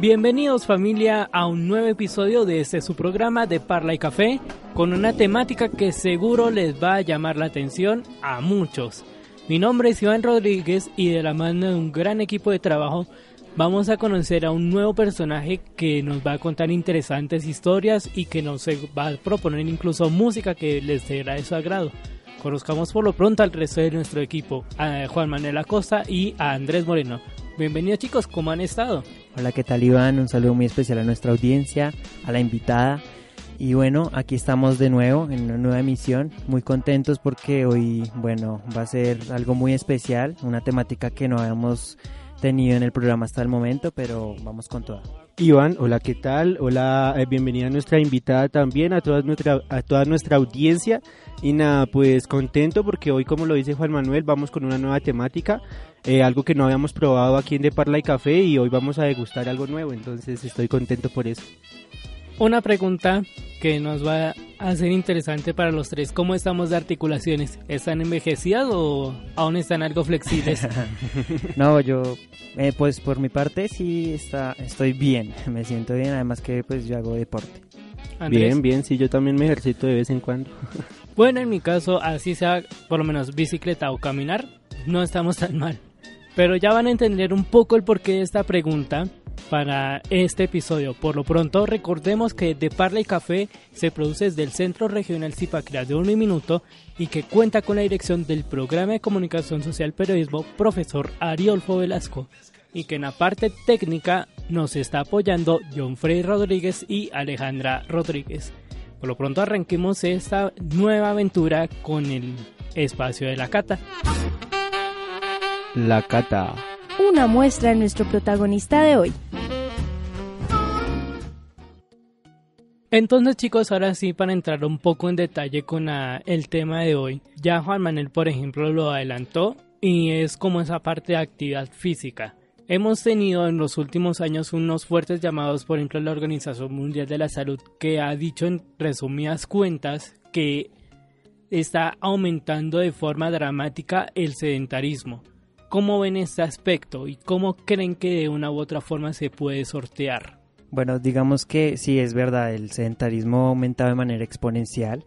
Bienvenidos familia a un nuevo episodio de este su programa de Parla y Café con una temática que seguro les va a llamar la atención a muchos. Mi nombre es Iván Rodríguez y de la mano de un gran equipo de trabajo vamos a conocer a un nuevo personaje que nos va a contar interesantes historias y que nos va a proponer incluso música que les será de su agrado. Conozcamos por lo pronto al resto de nuestro equipo, a Juan Manuel Acosta y a Andrés Moreno. Bienvenidos chicos, ¿cómo han estado? Hola, ¿qué tal Iván? Un saludo muy especial a nuestra audiencia, a la invitada. Y bueno, aquí estamos de nuevo en una nueva emisión, muy contentos porque hoy, bueno, va a ser algo muy especial, una temática que no habíamos tenido en el programa hasta el momento, pero vamos con toda. Iván, hola, ¿qué tal? Hola, eh, bienvenida a nuestra invitada también, a toda, nuestra, a toda nuestra audiencia. Y nada, pues contento porque hoy, como lo dice Juan Manuel, vamos con una nueva temática, eh, algo que no habíamos probado aquí en De Parla y Café y hoy vamos a degustar algo nuevo, entonces estoy contento por eso. Una pregunta que nos va a ser interesante para los tres. ¿Cómo estamos de articulaciones? ¿Están envejecidas o aún están algo flexibles? no, yo, eh, pues por mi parte sí está, estoy bien, me siento bien, además que pues yo hago deporte. Bien, bien, sí, yo también me ejercito de vez en cuando. bueno, en mi caso, así sea por lo menos bicicleta o caminar, no estamos tan mal. Pero ya van a entender un poco el porqué de esta pregunta para este episodio. Por lo pronto, recordemos que De Parla y Café se produce desde el Centro Regional Zipaquirá de Un Minuto y que cuenta con la dirección del Programa de Comunicación Social Periodismo profesor Ariolfo Velasco y que en la parte técnica nos está apoyando John Frey Rodríguez y Alejandra Rodríguez. Por lo pronto arranquemos esta nueva aventura con el espacio de la cata. La cata una muestra de nuestro protagonista de hoy. Entonces chicos, ahora sí para entrar un poco en detalle con el tema de hoy, ya Juan Manuel por ejemplo lo adelantó y es como esa parte de actividad física. Hemos tenido en los últimos años unos fuertes llamados, por ejemplo, la Organización Mundial de la Salud, que ha dicho en resumidas cuentas que está aumentando de forma dramática el sedentarismo. ¿Cómo ven este aspecto y cómo creen que de una u otra forma se puede sortear? Bueno, digamos que sí es verdad, el sedentarismo ha aumentado de manera exponencial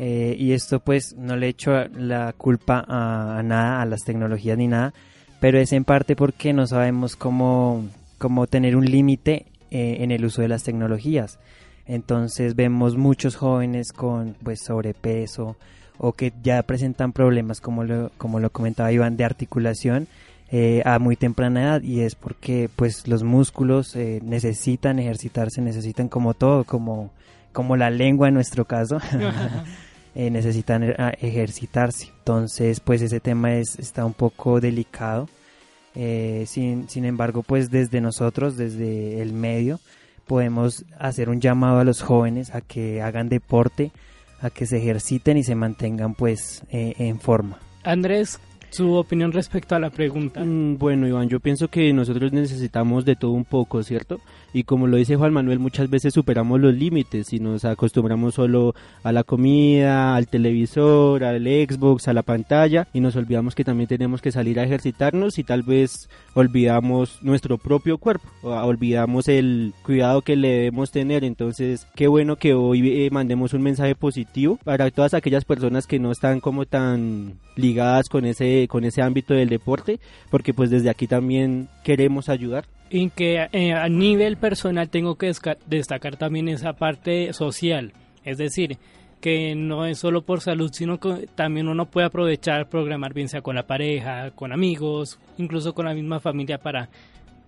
eh, y esto pues no le echo la culpa a, nada, a las tecnologías ni nada, pero es en parte porque no sabemos cómo, cómo tener un límite eh, en el uso de las tecnologías. Entonces vemos muchos jóvenes con pues sobrepeso, o que ya presentan problemas, como lo, como lo comentaba Iván, de articulación eh, a muy temprana edad y es porque pues los músculos eh, necesitan ejercitarse, necesitan como todo, como, como la lengua en nuestro caso, eh, necesitan ejercitarse. Entonces pues ese tema es, está un poco delicado. sin, sin embargo pues desde nosotros, desde el medio, podemos hacer un llamado a los jóvenes a que hagan deporte, a que se ejerciten y se mantengan pues eh, en forma. Andrés, su opinión respecto a la pregunta. Mm, bueno, Iván, yo pienso que nosotros necesitamos de todo un poco, ¿cierto? Y como lo dice Juan Manuel, muchas veces superamos los límites y nos acostumbramos solo a la comida, al televisor, al Xbox, a la pantalla y nos olvidamos que también tenemos que salir a ejercitarnos y tal vez olvidamos nuestro propio cuerpo, olvidamos el cuidado que le debemos tener. Entonces, qué bueno que hoy eh, mandemos un mensaje positivo para todas aquellas personas que no están como tan ligadas con ese con ese ámbito del deporte, porque pues desde aquí también queremos ayudar. Y que eh, a nivel personal tengo que destacar también esa parte social, es decir, que no es solo por salud, sino que también uno puede aprovechar, programar bien sea con la pareja, con amigos, incluso con la misma familia para,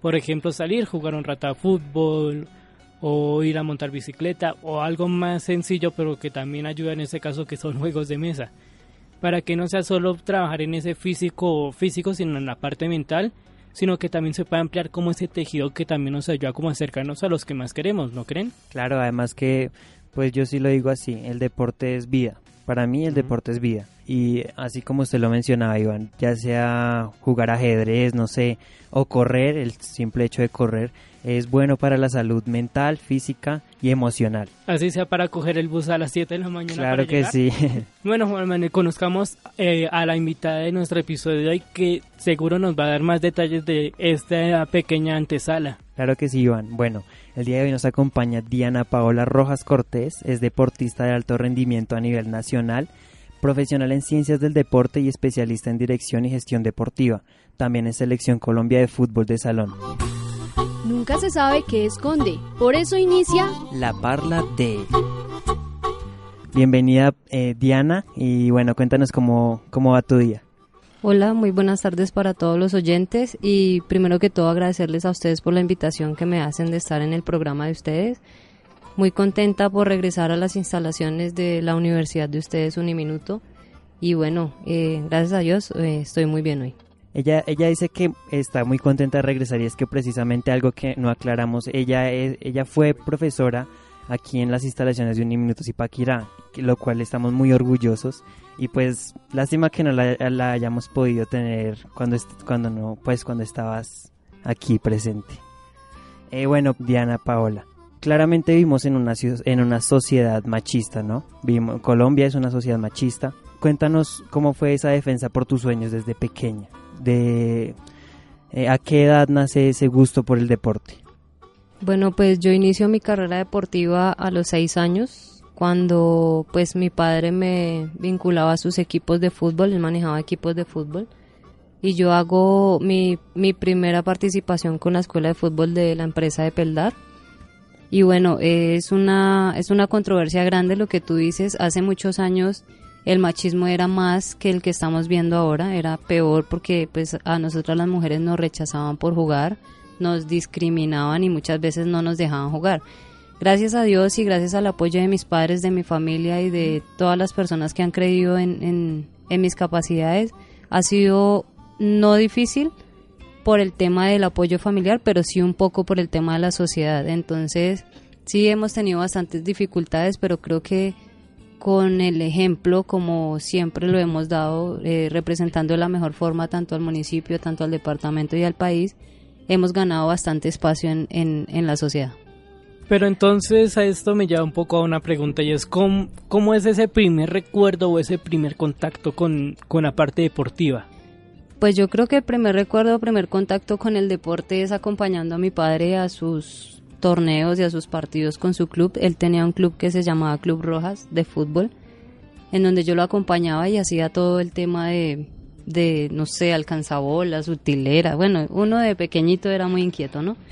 por ejemplo, salir, jugar un rato a fútbol o ir a montar bicicleta o algo más sencillo pero que también ayuda en ese caso que son juegos de mesa para que no sea solo trabajar en ese físico físico sino en la parte mental sino que también se puede ampliar como ese tejido que también nos ayuda como acercarnos a los que más queremos, ¿no creen? Claro, además que, pues yo sí lo digo así, el deporte es vida. Para mí el deporte es vida. Y así como usted lo mencionaba, Iván, ya sea jugar ajedrez, no sé, o correr, el simple hecho de correr, es bueno para la salud mental, física y emocional. Así sea para coger el bus a las 7 de la mañana. Claro que sí. Bueno, Juan Manuel, conozcamos eh, a la invitada de nuestro episodio de hoy que seguro nos va a dar más detalles de esta pequeña antesala. Claro que sí, Iván. Bueno, el día de hoy nos acompaña Diana Paola Rojas Cortés, es deportista de alto rendimiento a nivel nacional, profesional en ciencias del deporte y especialista en dirección y gestión deportiva. También es selección Colombia de fútbol de salón. Nunca se sabe qué esconde, por eso inicia La Parla de... Bienvenida eh, Diana y bueno, cuéntanos cómo, cómo va tu día. Hola, muy buenas tardes para todos los oyentes y primero que todo agradecerles a ustedes por la invitación que me hacen de estar en el programa de ustedes. Muy contenta por regresar a las instalaciones de la Universidad de ustedes Uniminuto y bueno, eh, gracias a Dios eh, estoy muy bien hoy. Ella, ella dice que está muy contenta de regresar y es que precisamente algo que no aclaramos, ella, ella fue profesora aquí en las instalaciones de Uniminuto Zipaquirá, que- lo cual estamos muy orgullosos y pues lástima que no la, hayamos podido tener cuando, cuando no, pues cuando estabas aquí presente. Eh, bueno, Diana Paola, claramente vivimos en una, en una sociedad machista, ¿no? Vivimos, Colombia es una sociedad machista. Cuéntanos cómo fue esa defensa por tus sueños desde pequeña, de eh, a qué edad nace ese gusto por el deporte. Bueno, pues yo inicio mi carrera deportiva a los seis años, cuando pues mi padre me vinculaba a sus equipos de fútbol, él manejaba equipos de fútbol, y yo hago mi, mi primera participación con la escuela de fútbol de la empresa de Peldar. Y bueno, es una, es una controversia grande lo que tú dices. Hace muchos años el machismo era más que el que estamos viendo ahora, era peor porque pues a nosotras las mujeres nos rechazaban por jugar, nos discriminaban y muchas veces no nos dejaban jugar. Gracias a Dios y gracias al apoyo de mis padres, de mi familia y de todas las personas que han creído en, mis capacidades, ha sido no difícil por el tema del apoyo familiar, pero sí un poco por el tema de la sociedad. Entonces, sí hemos tenido bastantes dificultades, pero creo que con el ejemplo, como siempre lo hemos dado, eh, representando de la mejor forma tanto al municipio, tanto al departamento y al país, hemos ganado bastante espacio en, en, en la sociedad. Pero entonces a esto me lleva un poco a una pregunta y es ¿cómo, cómo es ese primer recuerdo o ese primer contacto con, con la parte deportiva? Pues yo creo que el primer recuerdo, primer contacto con el deporte es acompañando a mi padre a sus torneos y a sus partidos con su club. Él tenía un club que se llamaba Club Rojas de fútbol, en donde yo lo acompañaba y hacía todo el tema de, de no sé, alcanzabolas, utilera. Bueno, uno de pequeñito era muy inquieto, ¿no?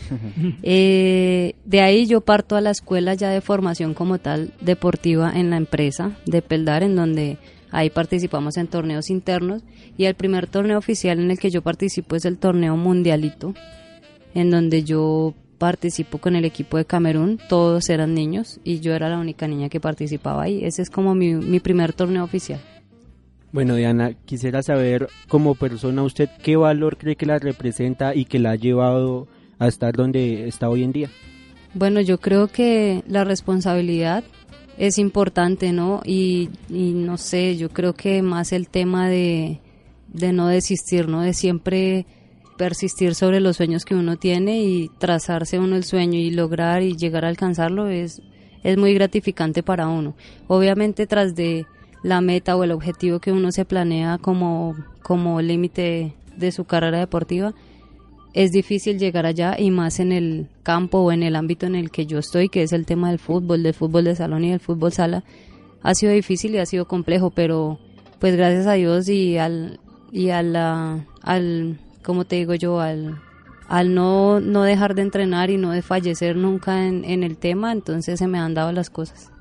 Eh, de ahí yo parto a la escuela ya de formación como tal deportiva en la empresa de Peldar, en donde ahí participamos en torneos internos y el primer torneo oficial en el que yo participo es el torneo mundialito, en donde yo participo con el equipo de Camerún, todos eran niños y yo era la única niña que participaba ahí. Ese es como mi, mi primer torneo oficial. Bueno, Diana, quisiera saber como persona usted qué valor cree que la representa y que la ha llevado a estar donde está hoy en día. Bueno, yo creo que la responsabilidad es importante, ¿no? Y, y no sé, yo creo que más el tema de, de no desistir, ¿no? De siempre persistir sobre los sueños que uno tiene y trazarse uno el sueño y lograr y llegar a alcanzarlo es, es muy gratificante para uno. Obviamente tras de la meta o el objetivo que uno se planea como, como límite de su carrera deportiva, es difícil llegar allá y más en el campo o en el ámbito en el que yo estoy, que es el tema del fútbol, del fútbol de salón y del fútbol sala. Ha sido difícil y ha sido complejo, pero pues gracias a Dios y al y a la, al como te digo yo, al al no, no dejar de entrenar y no de fallecer nunca en, en el tema, entonces se me han dado las cosas.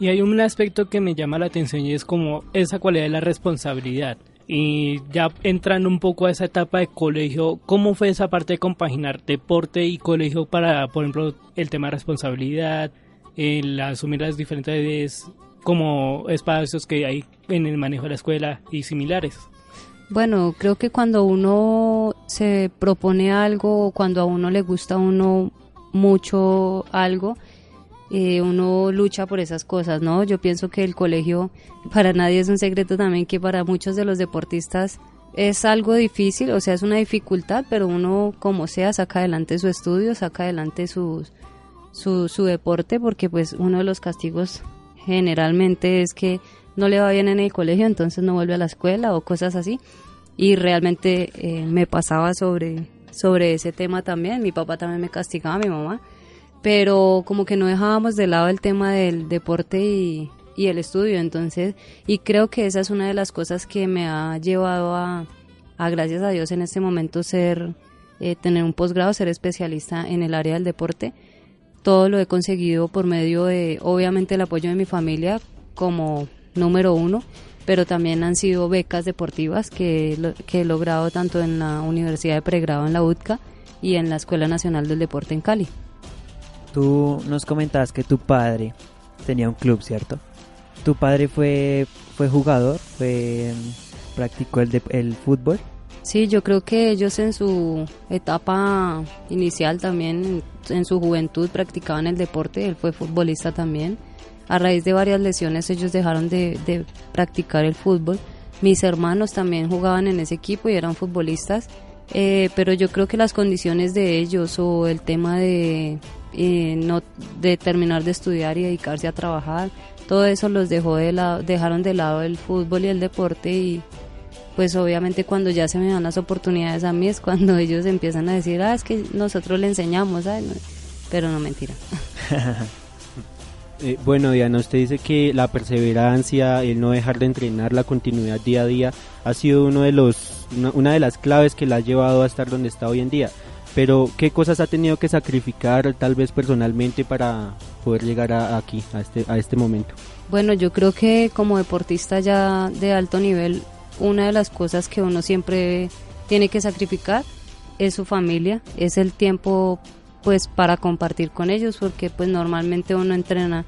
Y hay un aspecto que me llama la atención y es como esa cualidad de la responsabilidad. Y ya entrando un poco a esa etapa de colegio, ¿cómo fue esa parte de compaginar deporte y colegio para, por ejemplo, el tema de responsabilidad, el asumir las diferentes como espacios que hay en el manejo de la escuela y similares? Bueno, creo que cuando uno se propone algo cuando a uno le gusta uno mucho algo, eh, uno lucha por esas cosas, ¿no? Yo pienso que el colegio, para nadie es un secreto también que para muchos de los deportistas es algo difícil, o sea, es una dificultad, pero uno como sea saca adelante su estudio, saca adelante su, su, deporte, porque pues uno de los castigos generalmente es que no le va bien en el colegio, entonces no vuelve a la escuela o cosas así. Y realmente eh, me pasaba sobre, sobre ese tema también, mi papá también me castigaba, mi mamá, pero como que no dejábamos de lado el tema del deporte y, el estudio. Entonces, y creo que esa es una de las cosas que me ha llevado a, a gracias a Dios en este momento ser, eh, tener un posgrado, ser especialista en el área del deporte. Todo lo he conseguido por medio de, obviamente, el apoyo de mi familia como número uno, pero también han sido becas deportivas que, que he logrado tanto en la Universidad de Pregrado en la UTCA y en la Escuela Nacional del Deporte en Cali. Tú nos comentabas que tu padre tenía un club, ¿cierto? ¿Tu padre fue, fue jugador? Fue, ¿Practicó el, el fútbol? Sí, yo creo que ellos en su etapa inicial también, en su juventud, practicaban el deporte. Él fue futbolista también. A raíz de varias lesiones ellos dejaron de, de practicar el fútbol. Mis hermanos también jugaban en ese equipo y eran futbolistas. Eh, pero yo creo que las condiciones de ellos o el tema de eh, no de terminar de estudiar y dedicarse a trabajar todo eso los dejó de lado, dejaron de lado el fútbol y el deporte y pues obviamente cuando ya se me dan las oportunidades a mí es cuando ellos empiezan a decir, ah, es que nosotros le enseñamos, pero no mentira. Eh, bueno, Diana, usted dice que la perseverancia, el no dejar de entrenar, la continuidad día a día, ha sido uno de los, una, una, de las claves que la ha llevado a estar donde está hoy en día. Pero, ¿qué cosas ha tenido que sacrificar tal vez personalmente para poder llegar a, aquí, a este, a este momento? Bueno, yo creo que como deportista ya de alto nivel, una de las cosas que uno siempre tiene que sacrificar es su familia, es el tiempo pues para compartir con ellos porque pues normalmente uno entrena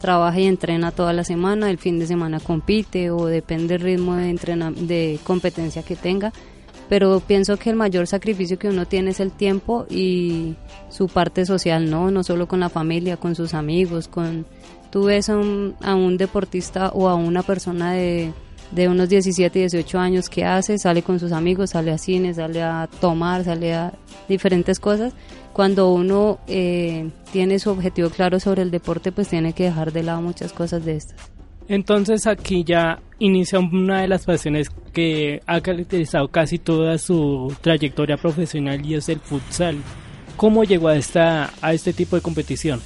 trabaja y entrena toda la semana, el fin de semana compite o depende del ritmo de, de competencia que tenga, pero pienso que el mayor sacrificio que uno tiene es el tiempo y su parte social, ¿no? No solo con la familia, con sus amigos, con... Tú ves a un, a un deportista o a una persona de, de unos 17, 18 años que hace, sale con sus amigos, sale a cine, sale a tomar, sale a diferentes cosas cuando uno eh, tiene su objetivo claro sobre el deporte, pues tiene que dejar de lado muchas cosas de estas. Entonces aquí ya inicia una de las pasiones que ha caracterizado casi toda su trayectoria profesional y es el futsal. ¿Cómo llegó a, esta, a este tipo de competición?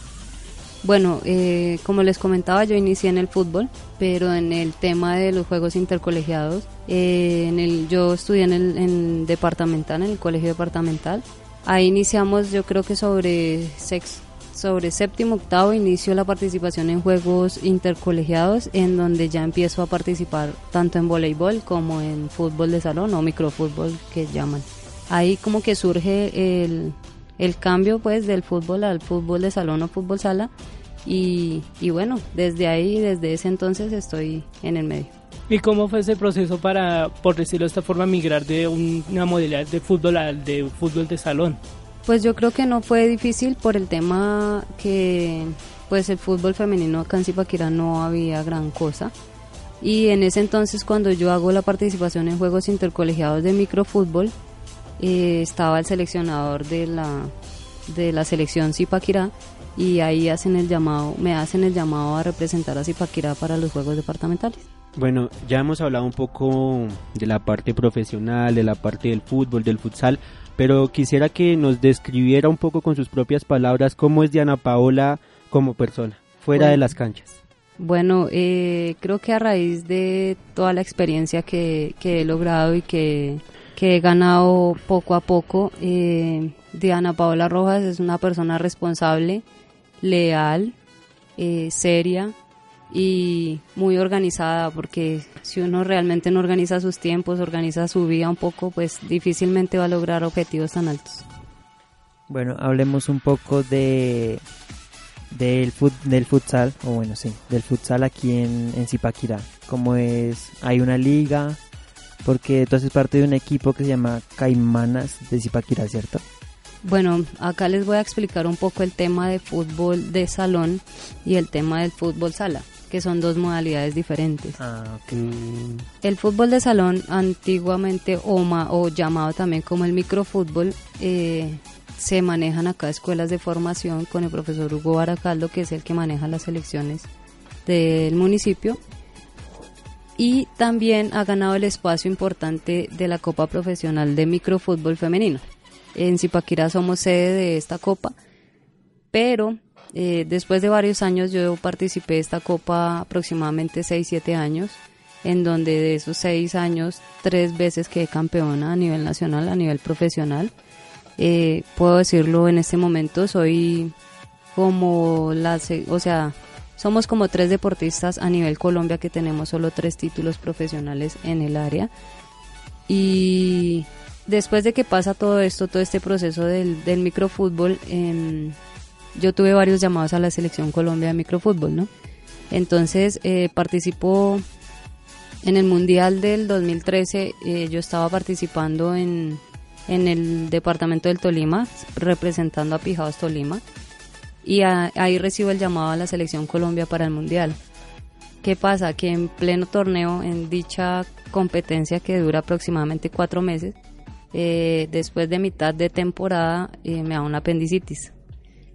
Bueno, eh, como les comentaba, yo inicié en el fútbol, pero en el tema de los juegos intercolegiados, eh, en el, yo estudié en el en departamental, en el colegio departamental, Ahí iniciamos, yo creo que sobre sex, sobre séptimo, octavo, inicio la participación en juegos intercolegiados, en donde ya empiezo a participar tanto en voleibol como en fútbol de salón o microfútbol que llaman. Ahí como que surge el, el cambio pues del fútbol al fútbol de salón o fútbol sala y, y bueno, desde ahí, desde ese entonces estoy en el medio. ¿Y cómo fue ese proceso para, por decirlo de esta forma, migrar de una modalidad de fútbol al de fútbol de salón? Pues yo creo que no fue difícil por el tema que pues el fútbol femenino acá en Zipaquirá no había gran cosa. Y en ese entonces cuando yo hago la participación en juegos intercolegiados de microfútbol, eh, estaba el seleccionador de la, de la selección Zipaquirá y ahí hacen el llamado, me hacen el llamado a representar a Zipaquirá para los juegos departamentales. Bueno, ya hemos hablado un poco de la parte profesional, de la parte del fútbol, del futsal, pero quisiera que nos describiera un poco con sus propias palabras cómo es Diana Paola como persona, fuera bueno, de las canchas. Bueno, eh, creo que a raíz de toda la experiencia que, que he logrado y que, que, he ganado poco a poco, eh, Diana Paola Rojas es una persona responsable, leal, eh, seria, y muy organizada porque si uno realmente no organiza sus tiempos, organiza su vida un poco, pues difícilmente va a lograr objetivos tan altos. Bueno, hablemos un poco de del, fut, del futsal, o bueno, sí, del futsal aquí en, en Zipaquirá. ¿Cómo es? ¿Hay una liga? Porque tú haces parte de un equipo que se llama Caimanas de Zipaquirá, ¿cierto? Bueno, acá les voy a explicar un poco el tema de fútbol de salón y el tema del fútbol sala, que son dos modalidades diferentes. Ah, ok. El fútbol de salón, antiguamente o, ma- o llamado también como el microfútbol, eh, se manejan acá escuelas de formación con el profesor Hugo Baracaldo, que es el que maneja las selecciones del municipio. Y también ha ganado el espacio importante de la Copa Profesional de Microfútbol Femenino. En Zipaquirá somos sede de esta copa, pero eh, después de varios años yo participé de esta copa aproximadamente 6-7 años, en donde de esos 6 años tres veces quedé campeona a nivel nacional, a nivel profesional. Eh, puedo decirlo en este momento, soy como la, o sea, somos como tres deportistas a nivel Colombia que tenemos solo tres títulos profesionales en el área. Y después de que pasa todo esto, todo este proceso del, del microfútbol, em, yo tuve varios llamados a la selección Colombia de microfútbol, ¿no? Entonces eh, participó en el Mundial del 2013, eh, yo estaba participando en, en el departamento del Tolima, representando a Pijados Tolima, y a- ahí recibo el llamado a la selección Colombia para el Mundial. ¿Qué pasa? Que en pleno torneo, en dicha competencia que dura aproximadamente cuatro meses, eh, después de mitad de temporada eh, me da una apendicitis.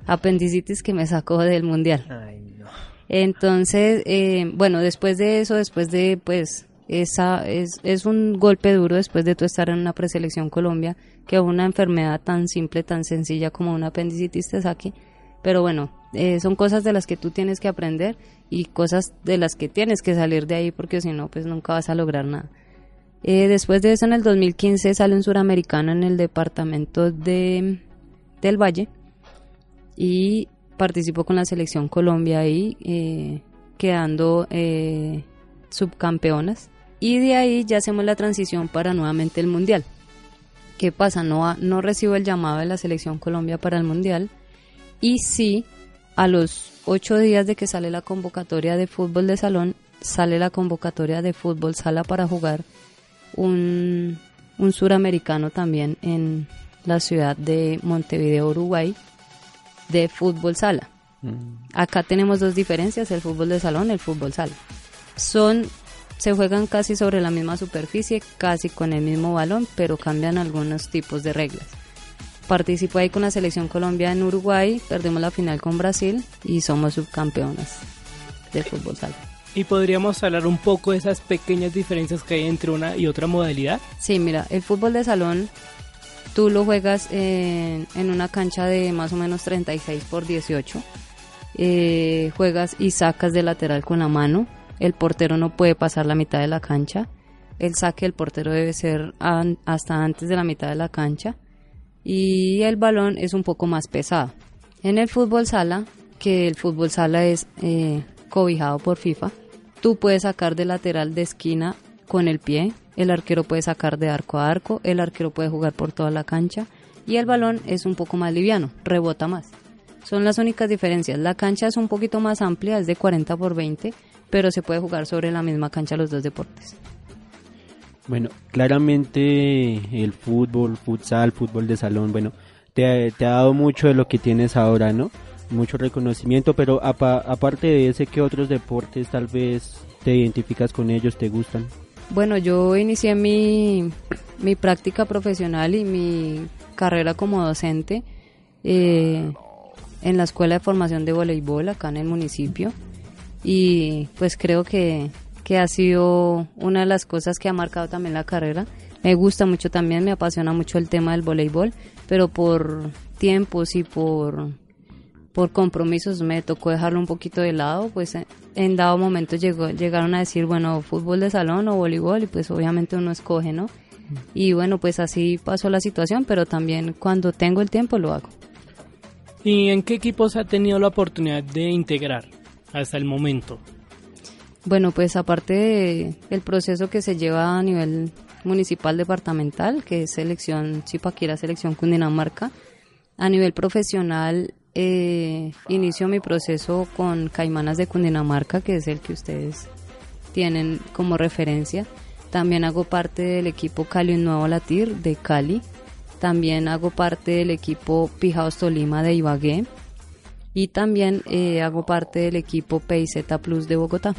Apendicitis que me sacó del mundial. Ay, no. Entonces, eh, bueno, después de eso, después de, pues, esa es, es un golpe duro después de tú estar en una preselección Colombia, que una enfermedad tan simple, tan sencilla como una apendicitis te saque. Pero bueno, eh, son cosas de las que tú tienes que aprender y cosas de las que tienes que salir de ahí porque si no, pues nunca vas a lograr nada. Eh, después de eso, en el 2015 sale un suramericano en el departamento de, del Valle y participó con la selección Colombia ahí, eh, quedando eh, subcampeonas. Y de ahí ya hacemos la transición para nuevamente el Mundial. ¿Qué pasa? No, no recibo el llamado de la selección Colombia para el Mundial. Y sí, a los ocho días de que sale la convocatoria de fútbol de salón, sale la convocatoria de fútbol sala para jugar un, un suramericano también en la ciudad de Montevideo, Uruguay, de fútbol sala. Acá tenemos dos diferencias, el fútbol de salón y el fútbol sala. Son, se juegan casi sobre la misma superficie, casi con el mismo balón, pero cambian algunos tipos de reglas. Participo ahí con la selección Colombia en Uruguay, perdemos la final con Brasil y somos subcampeonas de fútbol sala. ¿Y podríamos hablar un poco de esas pequeñas diferencias que hay entre una y otra modalidad? Sí, mira, el fútbol de salón tú lo juegas en, una cancha de más o menos 36 por 18. Eh, juegas y sacas de lateral con la mano. El portero no puede pasar la mitad de la cancha. El saque del portero debe ser hasta antes de la mitad de la cancha. Y el balón es un poco más pesado. En el fútbol sala, que el fútbol sala es eh, cobijado por FIFA, tú puedes sacar de lateral de esquina con el pie, el arquero puede sacar de arco a arco, el arquero puede jugar por toda la cancha y el balón es un poco más liviano, rebota más. Son las únicas diferencias. La cancha es un poquito más amplia, es de 40 por 20, pero se puede jugar sobre la misma cancha los dos deportes. Bueno, claramente el fútbol, futsal, fútbol de salón, bueno, te, te ha dado mucho de lo que tienes ahora, ¿no? Mucho reconocimiento, pero apa- aparte de ese, ¿qué otros deportes tal vez te identificas con ellos, te gustan? Bueno, yo inicié mi, mi práctica profesional y mi carrera como docente eh, en la Escuela de Formación de Voleibol acá en el municipio y pues creo que, que ha sido una de las cosas que ha marcado también la carrera. Me gusta mucho también, me apasiona mucho el tema del voleibol, pero por tiempos y por por compromisos me tocó dejarlo un poquito de lado, pues en- en dado momento llegó, llegaron a decir, bueno, fútbol de salón o voleibol, y pues obviamente uno escoge, ¿no? Y bueno, pues así pasó la situación, pero también cuando tengo el tiempo lo hago. ¿Y en qué equipos ha tenido la oportunidad de integrar hasta el momento? Bueno, pues aparte de el proceso que se lleva a nivel municipal departamental, que es selección Zipaquira, selección Cundinamarca, a nivel profesional eh, inicio mi proceso con Caimanas de Cundinamarca, que es el que ustedes tienen como referencia. También hago parte del equipo Cali Nuevo Latir de Cali. También hago parte del equipo Pijaos Tolima de Ibagué. Y también eh, hago parte del equipo PIZ Plus de Bogotá.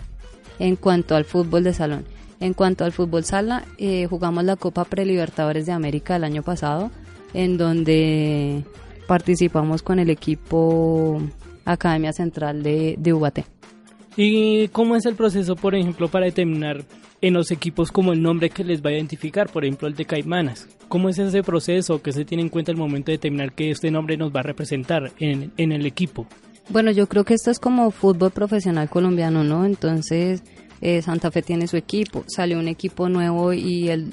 En cuanto al fútbol de salón. En cuanto al fútbol sala, eh, jugamos la Copa Prelibertadores de América el año pasado, en donde participamos con el equipo Academia Central de, de. ¿Y cómo es el proceso, por ejemplo, para determinar en los equipos como el nombre que les va a identificar, por ejemplo el de Caimanas? ¿Cómo es ese proceso que se tiene en cuenta al momento de determinar que este nombre nos va a representar en, en el equipo? Bueno, yo creo que esto es como fútbol profesional colombiano, ¿no? Entonces, eh, Santa Fe tiene su equipo, sale un equipo nuevo y el,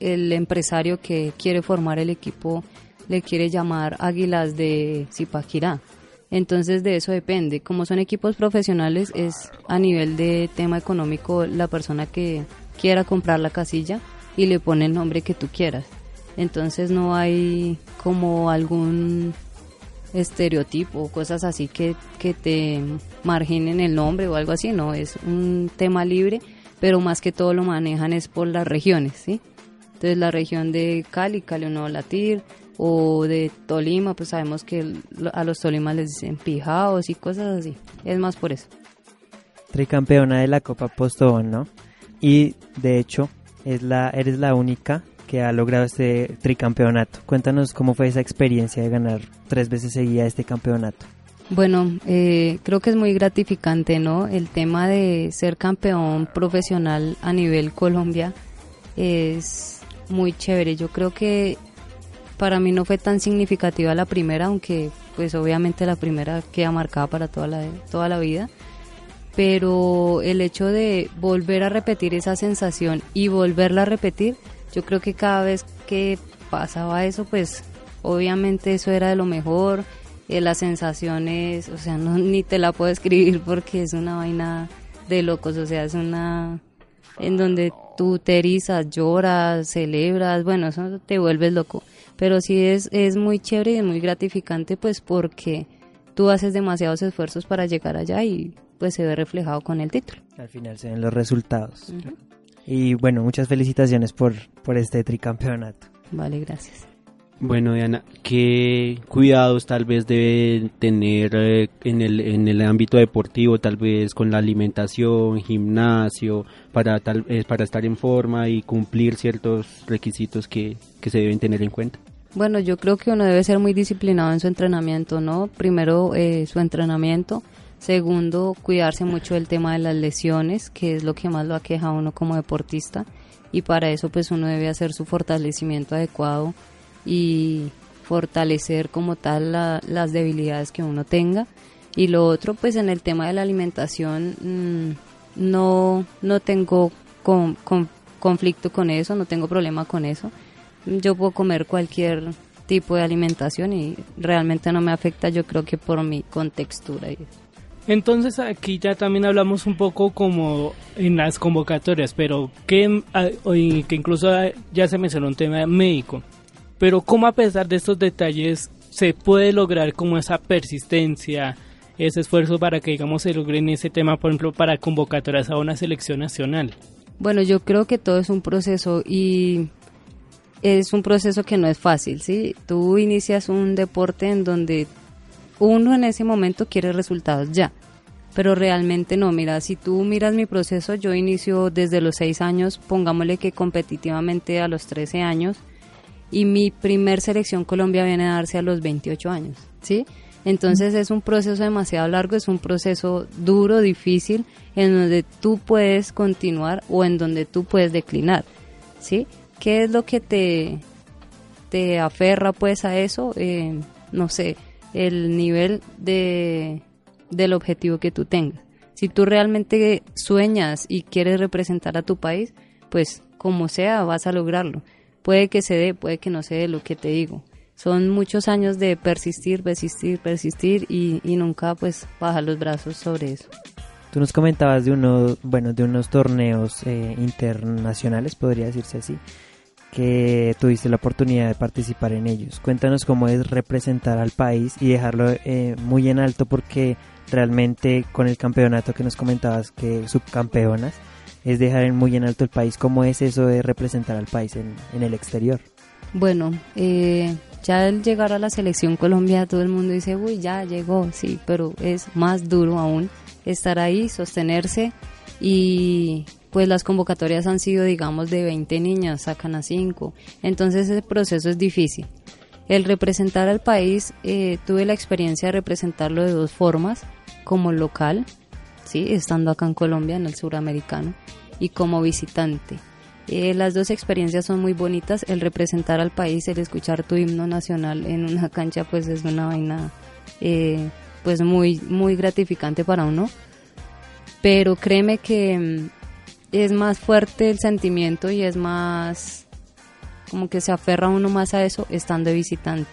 el empresario que quiere formar el equipo le quiere llamar Águilas de Zipaquirá. Entonces de eso depende. Como son equipos profesionales, es a nivel de tema económico la persona que quiera comprar la casilla y le pone el nombre que tú quieras. Entonces no hay como algún estereotipo o cosas así que, que te marginen el nombre o algo así, no, es un tema libre, pero más que todo lo manejan es por las regiones, ¿sí? Entonces la región de Cali, Cali no Latir, o de Tolima, pues sabemos que a los Tolimas les dicen pijaos y cosas así. Es más por eso. Tricampeona de la Copa Postobón, ¿no? Y de hecho, es la, eres la única que ha logrado este tricampeonato. Cuéntanos cómo fue esa experiencia de ganar tres veces seguida este campeonato. Bueno, eh, creo que es muy gratificante, ¿no? El tema de ser campeón profesional a nivel Colombia es muy chévere. Yo creo que para mí no fue tan significativa la primera, aunque pues obviamente la primera queda marcada para toda la, toda la vida. Pero el hecho de volver a repetir esa sensación y volverla a repetir, yo creo que cada vez que pasaba eso, pues obviamente eso era de lo mejor. Eh, las sensaciones, o sea, no, ni te la puedo escribir porque es una vaina de locos, o sea, es una en donde tú te erizas, lloras, celebras, bueno, eso te vuelves loco pero sí es, es muy chévere y muy gratificante pues porque tú haces demasiados esfuerzos para llegar allá y pues se ve reflejado con el título. Al final se ven los resultados. Y bueno, muchas felicitaciones por, por este tricampeonato. Vale, gracias. Bueno, Diana, ¿qué cuidados tal vez debe tener eh, en, el, en el ámbito deportivo, tal vez con la alimentación, gimnasio, para, tal, eh, para estar en forma y cumplir ciertos requisitos que, que se deben tener en cuenta? Bueno, yo creo que uno debe ser muy disciplinado en su entrenamiento, ¿no? Primero, eh, su entrenamiento. Segundo, cuidarse mucho del tema de las lesiones, que es lo que más lo aqueja a uno como deportista. Y para eso, pues uno debe hacer su fortalecimiento adecuado y fortalecer como tal las debilidades que uno tenga. Y lo otro, pues en el tema de la alimentación, mm, no, no tengo con, conflicto con eso, no tengo problema con eso. Yo puedo comer cualquier tipo de alimentación y realmente no me afecta, yo creo que por mi contextura. Entonces aquí ya también hablamos un poco como en las convocatorias, pero que, ah, que incluso ya se mencionó un tema médico. Pero cómo a pesar de estos detalles se puede lograr como esa persistencia, ese esfuerzo para que digamos se logre en ese tema, por ejemplo, para convocatorias a una selección nacional. Bueno, yo creo que todo es un proceso y es un proceso que no es fácil, ¿sí? Tú inicias un deporte en donde uno en ese momento quiere resultados ya, pero realmente no. Mira, si tú miras mi proceso, yo inicio desde los 6 años, pongámosle que competitivamente a los 13 años, y mi primer selección Colombia viene a darse a los 28 años, ¿sí? Entonces es un proceso demasiado largo, es un proceso duro, difícil, en donde tú puedes continuar o en donde tú puedes declinar, ¿sí? ¿Qué es lo que te, te aferra pues a eso? Eh, no sé, el nivel de, del objetivo que tú tengas. Si tú realmente sueñas y quieres representar a tu país, pues como sea vas a lograrlo. Puede que se dé, puede que no se dé lo que te digo. Son muchos años de persistir, persistir, persistir y, nunca pues bajar los brazos sobre eso. Tú nos comentabas de unos, bueno, de unos torneos eh, internacionales, podría decirse así, que tuviste la oportunidad de participar en ellos. Cuéntanos cómo es representar al país y dejarlo eh, muy en alto porque realmente con el campeonato que nos comentabas que subcampeonas, es dejar muy en alto el país. ¿Cómo es eso de representar al país en, en el exterior? Bueno, eh, ya al llegar a la selección Colombia todo el mundo dice, uy, ya llegó, sí, pero es más duro aún estar ahí, sostenerse y pues las convocatorias han sido, digamos, de 20 niñas, sacan a 5. Entonces ese proceso es difícil. El representar al país, eh, tuve la experiencia de representarlo de dos formas, como local, ¿sí? estando acá en Colombia, en el suramericano, y como visitante. Eh, las dos experiencias son muy bonitas, el representar al país, el escuchar tu himno nacional en una cancha, pues es una vaina eh, pues muy, muy gratificante para uno. Pero créeme que mm, es más fuerte el sentimiento y es más como que se aferra uno más a eso estando de visitante.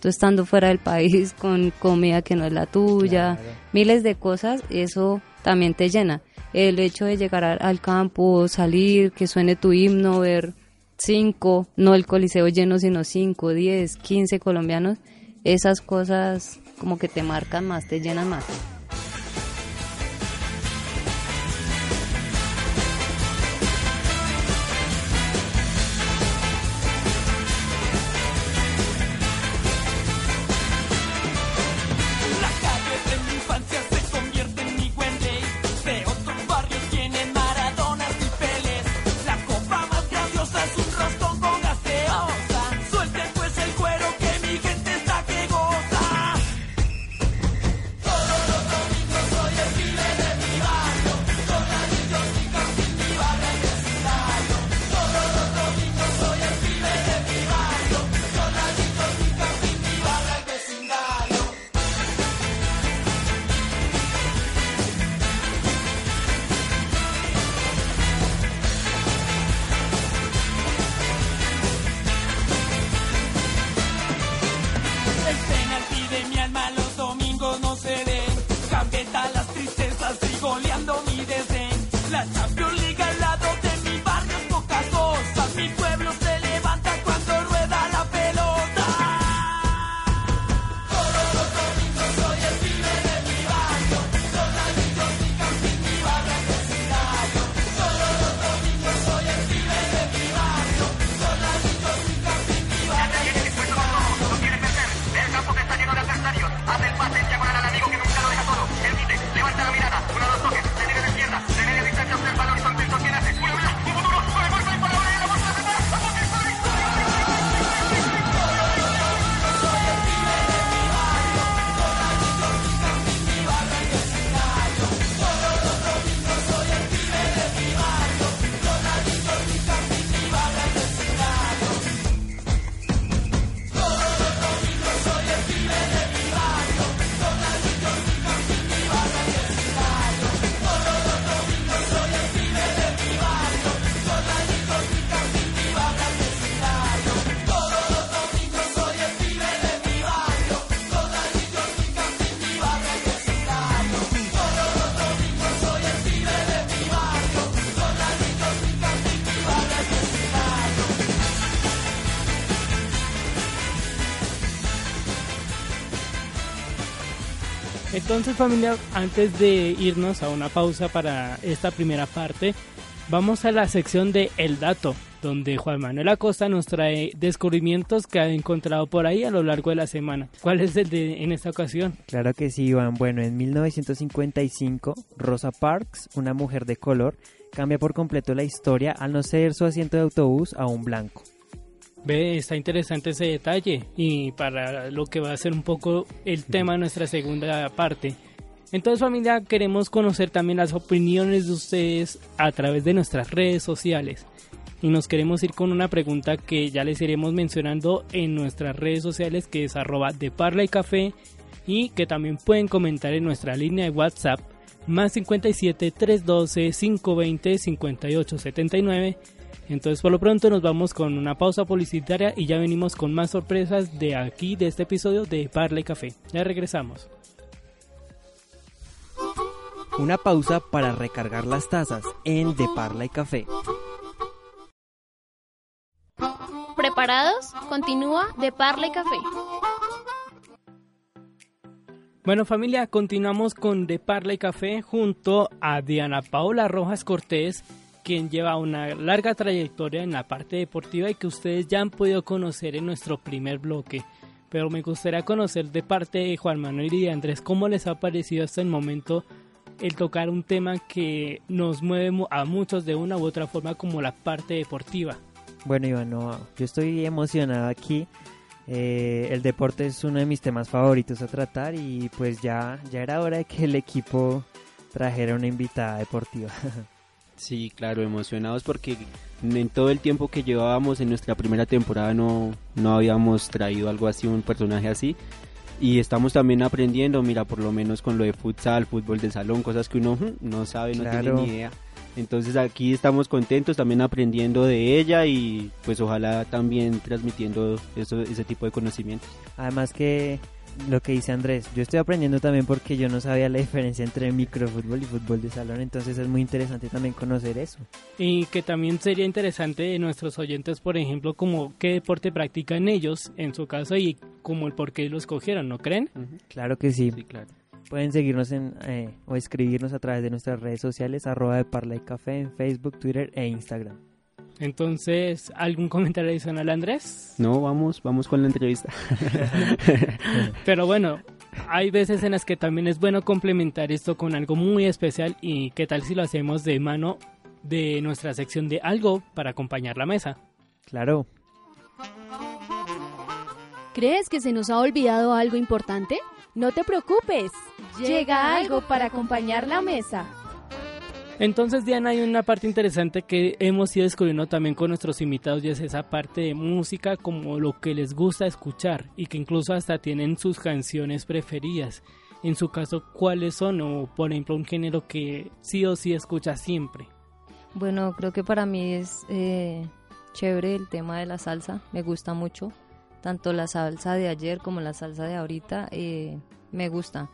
Tú estando fuera del país con comida que no es la tuya, miles de cosas, eso también te llena. El hecho de llegar al campo, salir, que suene tu himno, ver cinco, no el coliseo lleno, sino cinco, diez, quince colombianos, esas cosas como que te marcan más, te llenan más. Entonces familia, antes de irnos a una pausa para esta primera parte, vamos a la sección de El Dato, donde Juan Manuel Acosta nos trae descubrimientos que ha encontrado por ahí a lo largo de la semana. ¿Cuál es el de en esta ocasión? Claro que sí, Iván. Bueno, en 1955, Rosa Parks, una mujer de color, cambia por completo la historia al no ceder su asiento de autobús a un blanco. Ve, está interesante ese detalle y para lo que va a ser un poco el tema de nuestra segunda parte. Entonces familia, queremos conocer también las opiniones de ustedes a través de nuestras redes sociales. Y nos queremos ir con una pregunta que ya les iremos mencionando en nuestras redes sociales que es arroba de parla y café y que también pueden comentar en nuestra línea de WhatsApp más 57 312 520 58 79 entonces por lo pronto nos vamos con una pausa publicitaria y ya venimos con más sorpresas de aquí, de este episodio de Parla y Café. Ya regresamos. Una pausa para recargar las tazas en De Parla y Café. ¿Preparados? Continúa De Parla y Café. Bueno familia, continuamos con De Parla y Café junto a Diana Paola Rojas Cortés quien lleva una larga trayectoria en la parte deportiva y que ustedes ya han podido conocer en nuestro primer bloque. Pero me gustaría conocer de parte de Juan Manuel y de Andrés cómo les ha parecido hasta el momento el tocar un tema que nos mueve a muchos de una u otra forma como la parte deportiva. Bueno, Iván, yo estoy emocionado aquí. Eh, el deporte es uno de mis temas favoritos a tratar y pues ya, ya era hora de que el equipo trajera una invitada deportiva. Sí, claro, emocionados porque en todo el tiempo que llevábamos en nuestra primera temporada no, no habíamos traído algo así, un personaje así. Y estamos también aprendiendo, mira, por lo menos con lo de futsal, fútbol de salón, cosas que uno no sabe, no tiene ni idea. Entonces aquí estamos contentos también aprendiendo de ella y pues ojalá también transmitiendo eso, ese tipo de conocimientos. Además que lo que dice Andrés, yo estoy aprendiendo también porque yo no sabía la diferencia entre microfútbol y fútbol de salón, entonces es muy interesante también conocer eso. Y que también sería interesante de nuestros oyentes, por ejemplo, como qué deporte practican ellos en su caso y como el por qué lo escogieron, ¿no creen? Claro que sí. claro. Pueden seguirnos en, eh, o escribirnos a través de nuestras redes sociales, arroba de Parla y Café en Facebook, Twitter e Instagram. Entonces, ¿algún comentario adicional, Andrés? No, vamos, vamos con la entrevista. Pero bueno, hay veces en las que también es bueno complementar esto con algo muy especial y qué tal si lo hacemos de mano de nuestra sección de algo para acompañar la mesa. Claro. ¿Crees que se nos ha olvidado algo importante? No te preocupes, llega algo para acompañar la mesa. Entonces, Diana, hay una parte interesante que hemos ido descubriendo también con nuestros invitados y es esa parte de música como lo que les gusta escuchar y que incluso hasta tienen sus canciones preferidas. En su caso, ¿cuáles son? O, por ejemplo, un género que sí o sí escucha siempre. Bueno, creo que para mí es eh, chévere el tema de la salsa, me gusta mucho. Tanto la salsa de ayer como la salsa de ahorita eh, me gusta.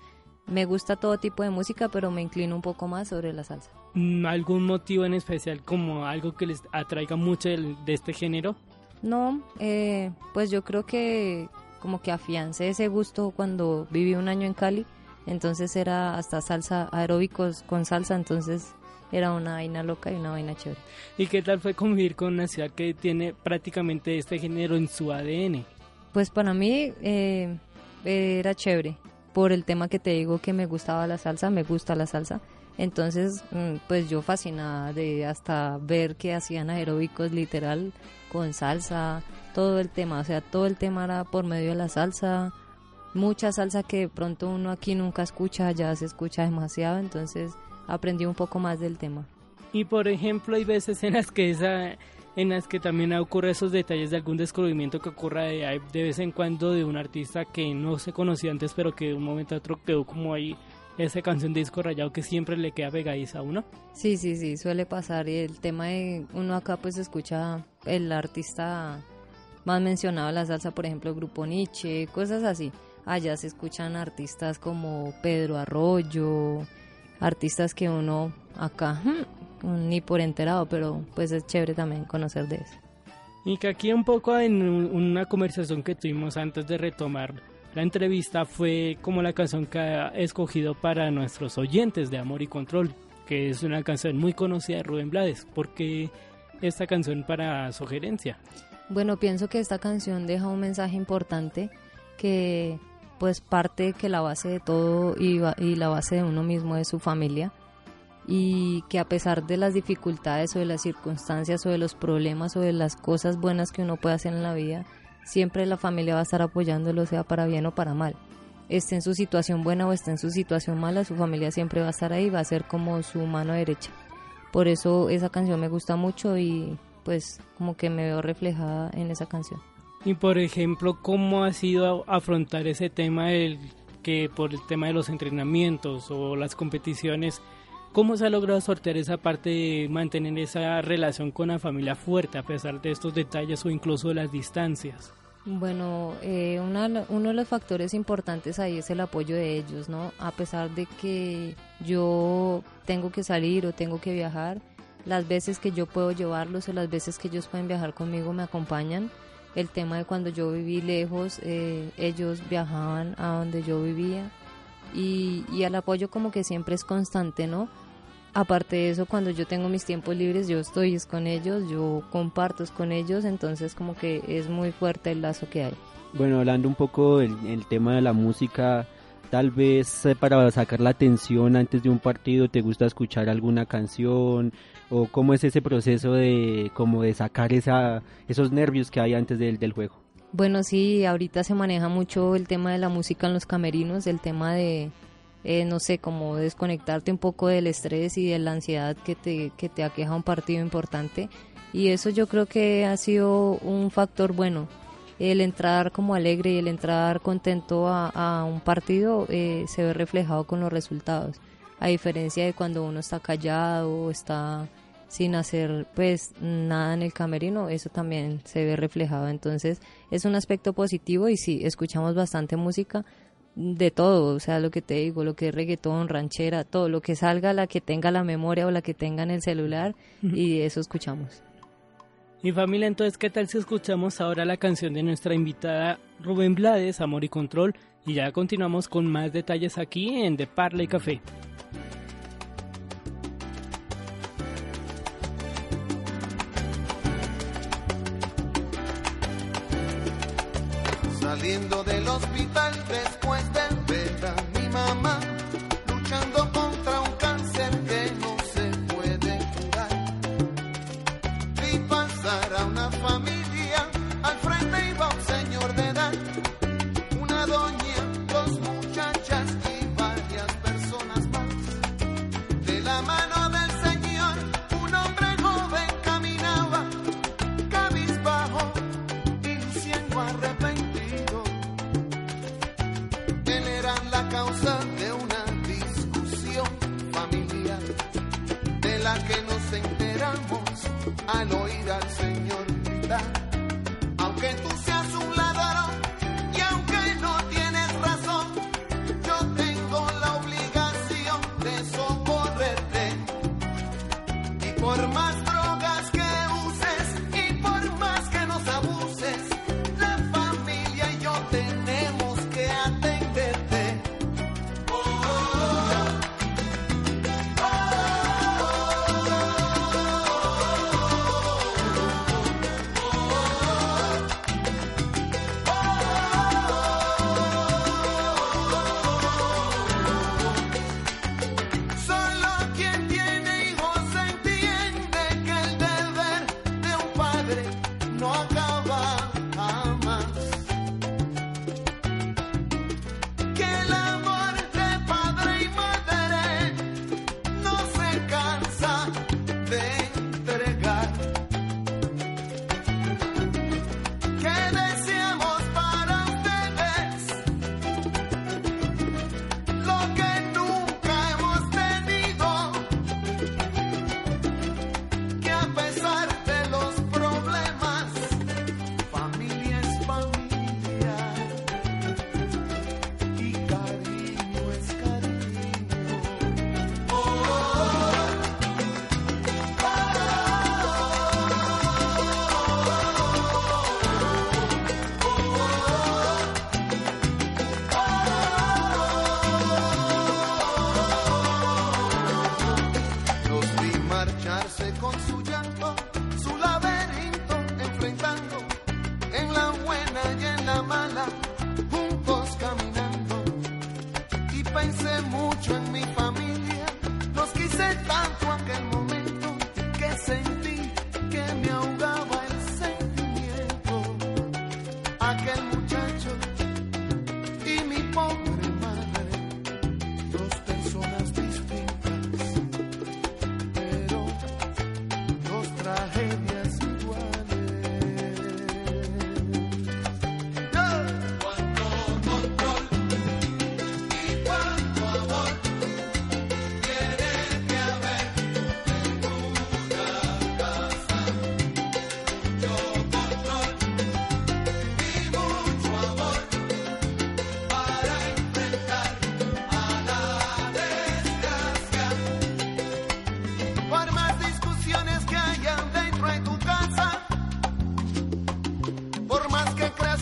Me gusta todo tipo de música, pero me inclino un poco más sobre la salsa. Mm, ¿Algún motivo en especial, como algo que les atraiga mucho de, este género? No, eh, pues yo creo que como que afiancé ese gusto cuando viví un año en Cali, entonces era hasta salsa, aeróbicos con salsa, entonces era una vaina loca y una vaina chévere. ¿Y qué tal fue convivir con una ciudad que tiene prácticamente este género en su ADN? Pues para mí eh, era chévere, por el tema que te digo que me gustaba la salsa, me gusta la salsa. Entonces, mm, pues yo fascinada de hasta ver que hacían aeróbicos literal con salsa, todo el tema, o sea, todo el tema era por medio de la salsa, mucha salsa que pronto uno aquí nunca escucha, ya se escucha demasiado, entonces aprendí un poco más del tema. Y por ejemplo, hay veces en las que esa en las que también ocurre esos detalles de algún descubrimiento que ocurra de, de vez en cuando de un artista que no se conocía antes, pero que de un momento a otro quedó como ahí esa canción de disco rayado que siempre le queda pegadiza a uno. Sí, sí, sí, suele pasar. Y el tema de uno acá pues escucha el artista más mencionado la salsa, por ejemplo, Grupo Nietzsche, cosas así. Allá se escuchan artistas como Pedro Arroyo, artistas que uno acá hmm, ni por enterado, pero pues es chévere también conocer de eso. Y que aquí un poco en una conversación que tuvimos antes de retomar la entrevista fue como la canción que ha escogido para nuestros oyentes de Amor y Control, que es una canción muy conocida de Rubén Blades. ¿Por qué esta canción para sugerencia? Bueno, pienso que esta canción deja un mensaje importante que pues parte que la base de todo y, y la base de uno mismo es su familia y que a pesar de las dificultades o de las circunstancias o de los problemas o de las cosas buenas que uno puede hacer en la vida, siempre la familia va a estar apoyándolo, sea para bien o para mal. Esté en su situación buena o esté en su situación mala, su familia siempre va a estar ahí, va a ser como su mano derecha. Por eso esa canción me gusta mucho y pues como que me veo reflejada en esa canción. Y por ejemplo, ¿cómo ha sido afrontar ese tema del que por el tema de los entrenamientos o las competiciones ¿Cómo se ha logrado sortear esa parte de mantener esa relación con la familia fuerte a pesar de estos detalles o incluso de las distancias? Bueno, eh, uno de los factores importantes ahí es el apoyo de ellos, ¿no? A pesar de que yo tengo que salir o tengo que viajar, las veces que yo puedo llevarlos o las veces que ellos pueden viajar conmigo me acompañan. El tema de cuando yo viví lejos, eh, ellos viajaban a donde yo vivía y, y el apoyo como que siempre es constante, ¿no? aparte de eso, cuando yo tengo mis tiempos libres, yo estoy con ellos, yo comparto con ellos, entonces como que es muy fuerte el lazo que hay. Bueno, hablando un poco del el tema de la música, tal vez eh, para sacar la atención antes de un partido, ¿te gusta escuchar alguna canción? ¿O cómo es ese proceso de, como de sacar esa, esos nervios que hay antes del, del juego? Bueno, sí, ahorita se maneja mucho el tema de la música en los camerinos, el tema de, eh, no sé, como desconectarte un poco del estrés y de la ansiedad que te, que te aqueja un partido importante. Y eso yo creo que ha sido un factor bueno. El entrar como alegre y el entrar contento a, un partido eh, se ve reflejado con los resultados. A diferencia de cuando uno está callado o está sin hacer pues nada en el camerino, eso también se ve reflejado. Entonces es un aspecto positivo y sí, escuchamos bastante música de todo, o sea, lo que te digo, lo que es reggaetón, ranchera, todo, lo que salga, la que tenga la memoria o la que tenga en el celular y eso escuchamos. Y familia, entonces, ¿qué tal si escuchamos ahora la canción de nuestra invitada Rubén Blades, Amor y Control? Y ya continuamos con más detalles aquí en De Parla y Café. Saliendo del hospital después de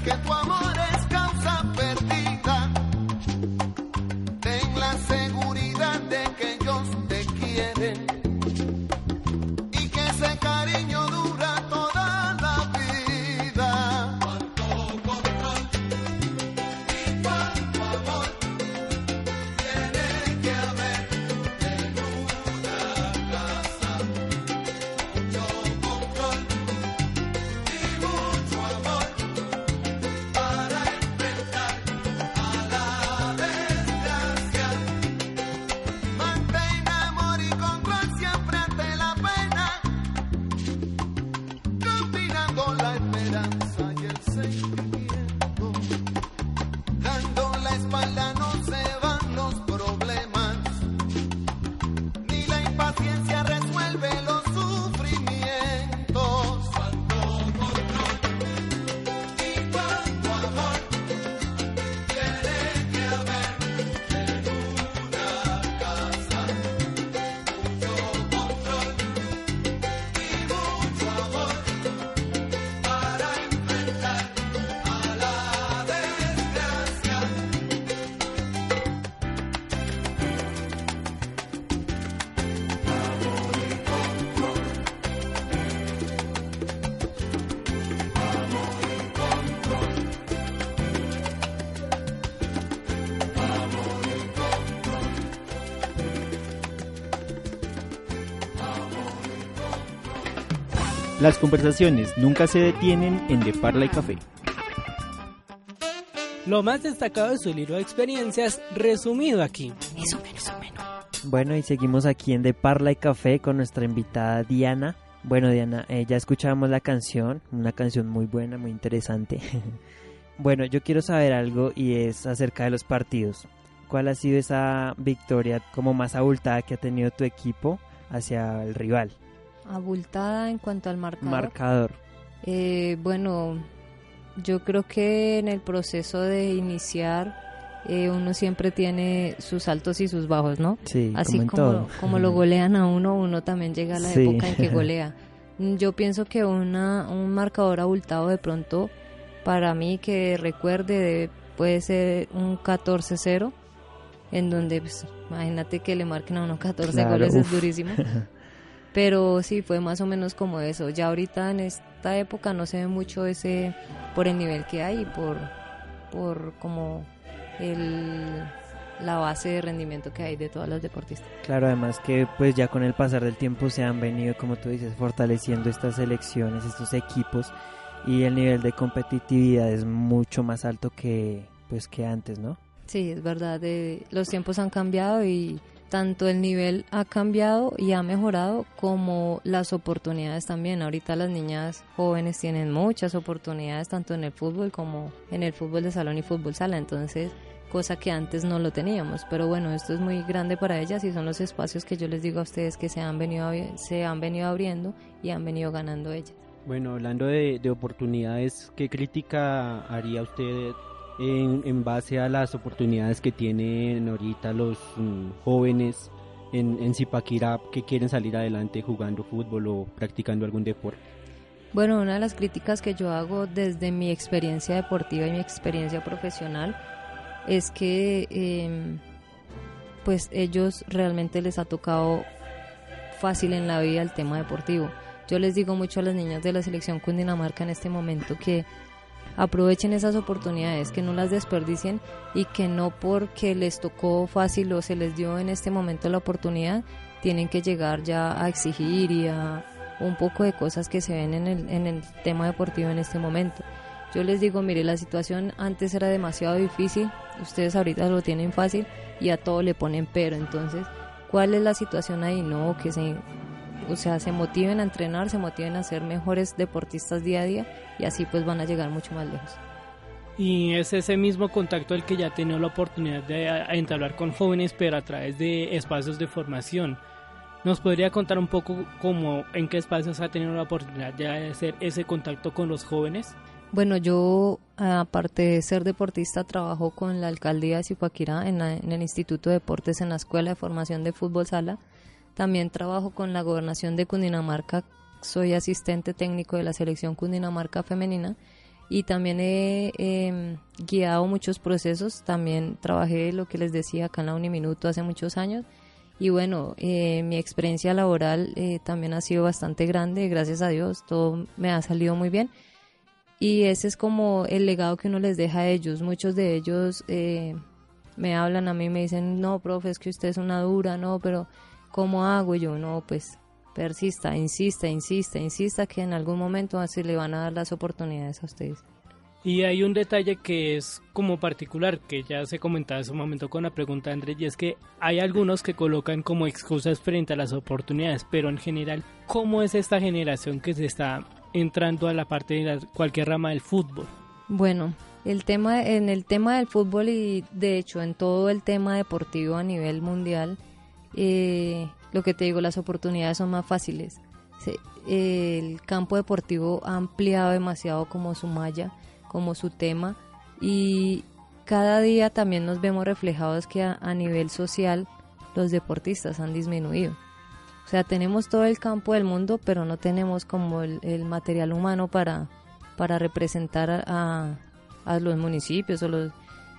que creas Las conversaciones nunca se detienen en De Parla y Café. Lo más destacado de su libro de experiencias resumido aquí. Bueno, y seguimos aquí en De Parla y Café con nuestra invitada Diana. Bueno, Diana, eh, ya escuchábamos la canción, una canción muy buena, muy interesante. bueno, yo quiero saber algo y es acerca de los partidos. ¿Cuál ha sido esa victoria como más abultada que ha tenido tu equipo hacia el rival? Abultada en cuanto al marcador. Marcador. Eh, bueno, yo creo que en el proceso de iniciar eh, uno siempre tiene sus altos y sus bajos, ¿no? Sí, Así como como, como lo golean a uno, uno también llega a la Sí. época en que golea. Mm, Yo pienso que una, un marcador abultado de pronto, para mí que recuerde, de- puede ser un 14-0, en donde, pues, imagínate que le marquen a uno 14 Claro, goles, es durísimo. Pero sí, fue más o menos como eso. Ya ahorita en esta época no se ve mucho ese por el nivel que hay y por, por como el, la base de rendimiento que hay de todas las deportistas. Claro, además que pues ya con el pasar del tiempo se han venido, como tú dices, fortaleciendo estas selecciones, estos equipos y el nivel de competitividad es mucho más alto que pues que antes, ¿no? Sí, es verdad, eh, los tiempos han cambiado y tanto el nivel ha cambiado y ha mejorado como las oportunidades también. Ahorita las niñas jóvenes tienen muchas oportunidades tanto en el fútbol como en el fútbol de salón y fútbol sala, entonces cosa que antes no lo teníamos. Pero bueno, esto es muy grande para ellas y son los espacios que yo les digo a ustedes que se han venido, se han venido abriendo y han venido ganando ellas. Bueno, hablando de, de oportunidades, ¿qué crítica haría usted en, base a las oportunidades que tienen ahorita los mm, jóvenes en, en Zipaquirá que quieren salir adelante jugando fútbol o practicando algún deporte? Bueno, una de las críticas que yo hago desde mi experiencia deportiva y mi experiencia profesional es que eh, pues ellos realmente les ha tocado fácil en la vida el tema deportivo. Yo les digo mucho a las niñas de la selección Cundinamarca en este momento que aprovechen esas oportunidades, que no las desperdicien y que no porque les tocó fácil o se les dio en este momento la oportunidad, tienen que llegar ya a exigir y a un poco de cosas que se ven en el, en el tema deportivo en este momento. Yo les digo, mire, la situación antes era demasiado difícil, ustedes ahorita lo tienen fácil y a todo le ponen pero, entonces, ¿cuál es la situación ahí? No, que se, o sea, se motiven a entrenar, se motiven a ser mejores deportistas día a día y así pues van a llegar mucho más lejos. Y es ese mismo contacto el que ya ha tenido la oportunidad de entablar con jóvenes, pero a través de espacios de formación. ¿Nos podría contar un poco cómo, en qué espacios ha tenido la oportunidad de hacer ese contacto con los jóvenes? Bueno, yo aparte de ser deportista trabajo con la alcaldía de Zipaquirá en, en el Instituto de Deportes en la Escuela de Formación de Fútbol Sala. También trabajo con la gobernación de Cundinamarca, soy asistente técnico de la selección Cundinamarca femenina y también he em, guiado muchos procesos. También trabajé lo que les decía acá en la Uniminuto hace muchos años. Y bueno, eh, mi experiencia laboral eh, también ha sido bastante grande, gracias a Dios, todo me ha salido muy bien. Y ese es como el legado que uno les deja a ellos. Muchos de ellos eh, me hablan a mí, me dicen, no, profe, es que usted es una dura, no, pero ¿cómo hago? Y yo, no, pues persista, insista, insista, insista, que en algún momento así le van a dar las oportunidades a ustedes. Y hay un detalle que es como particular, que ya se comentaba hace un momento con la pregunta de Andrés, y es que hay algunos que colocan como excusas frente a las oportunidades, pero en general, ¿cómo es esta generación que se está entrando a la parte de la- cualquier rama del fútbol? Bueno, el tema, en el tema del fútbol y de hecho en todo el tema deportivo a nivel mundial, eh, lo que te digo, las oportunidades son más fáciles. El campo deportivo ha ampliado demasiado como su malla, como su tema y cada día también nos vemos reflejados que a, a nivel social los deportistas han disminuido. O sea, tenemos todo el campo del mundo, pero no tenemos como el, material humano para, para representar a- a los municipios o los,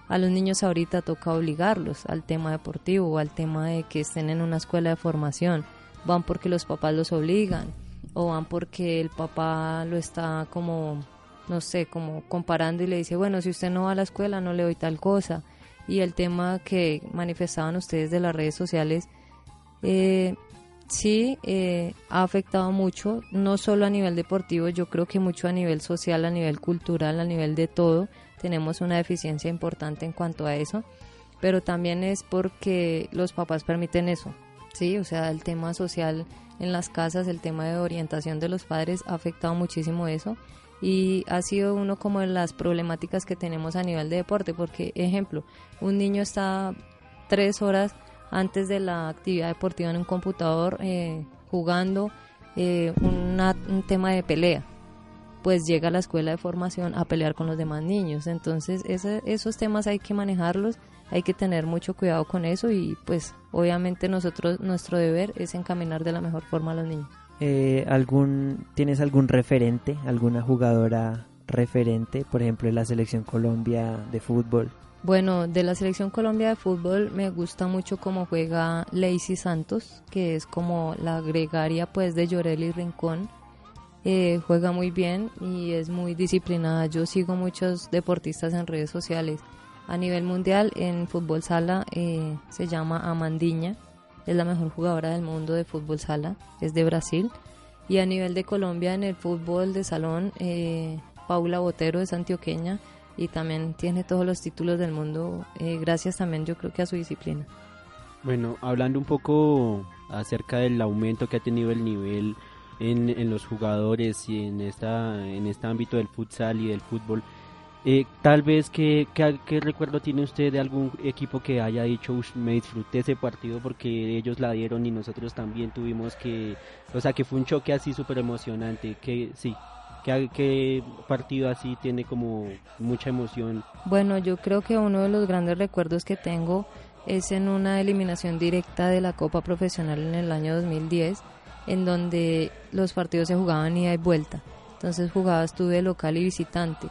a los niños ahorita toca obligarlos al tema deportivo o al tema de que estén en una escuela de formación. Van porque los papás los obligan o van porque el papá lo está como, no sé, como comparando y le dice, bueno, si usted no va a la escuela no le doy tal cosa. Y el tema que manifestaban ustedes de las redes sociales, eh, sí eh, ha afectado mucho, no solo a nivel deportivo, yo creo que mucho a nivel social, a nivel cultural, a nivel de todo. Tenemos una deficiencia importante en cuanto a eso, pero también es porque los papás permiten eso, sí, o sea, el tema social en las casas, el tema de orientación de los padres ha afectado muchísimo eso y ha sido uno como de las problemáticas que tenemos a nivel de deporte, porque ejemplo, un niño está tres horas antes de la actividad deportiva en un computador eh, jugando eh, un tema de pelea pues llega a la escuela de formación a pelear con los demás niños. Entonces esos temas hay que manejarlos, hay que tener mucho cuidado con eso y pues obviamente nosotros nuestro deber es encaminar de la mejor forma a los niños. Eh, algún ¿Tienes algún referente, alguna jugadora referente, por ejemplo, en la selección Colombia de fútbol? Bueno, de la selección Colombia de fútbol me gusta mucho cómo juega Lacey Santos, que es como la gregaria pues de Llorel Rincón. Eh, juega muy bien y es muy disciplinada. Yo sigo muchos deportistas en redes sociales. A nivel mundial, en fútbol sala, eh, se llama Amandiña. Es la mejor jugadora del mundo de fútbol sala. Es de Brasil. Y a nivel de Colombia, en el fútbol de salón, eh, Paula Botero es antioqueña y también tiene todos los títulos del mundo, eh, gracias también yo creo que a su disciplina. Bueno, hablando un poco acerca del aumento que ha tenido el nivel en, en los jugadores y en, esta, en este ámbito del futsal y del fútbol, eh, tal vez, ¿qué, ¿qué, recuerdo tiene usted de algún equipo que haya dicho, me disfruté ese partido porque ellos la dieron y nosotros también tuvimos que, o sea, que fue un choque así súper emocionante, que sí, ¿Qué, partido así tiene como mucha emoción? Bueno, yo creo que uno de los grandes recuerdos que tengo es en una eliminación directa de la Copa Profesional en el año 2010, en donde los partidos se jugaban ida y vuelta. Entonces jugabas tú de local y visitante.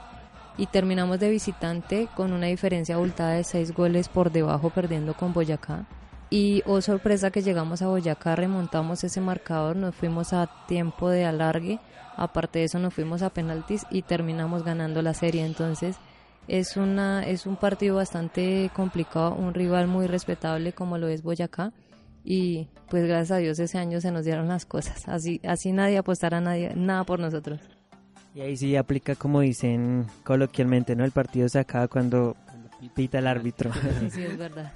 Y terminamos de visitante con una diferencia abultada de seis goles por debajo, perdiendo con Boyacá. Y oh sorpresa que llegamos a Boyacá, remontamos ese marcador, nos fuimos a tiempo de alargue Aparte de eso nos fuimos a penaltis y terminamos ganando la serie. Entonces es una es un partido bastante complicado, un rival muy respetable como lo es Boyacá y pues gracias a Dios ese año se nos dieron las cosas. Así así nadie apostará nadie nada por nosotros. Y ahí sí aplica como dicen coloquialmente, ¿no? El partido se acaba cuando pita el árbitro. Sí, sí, es verdad.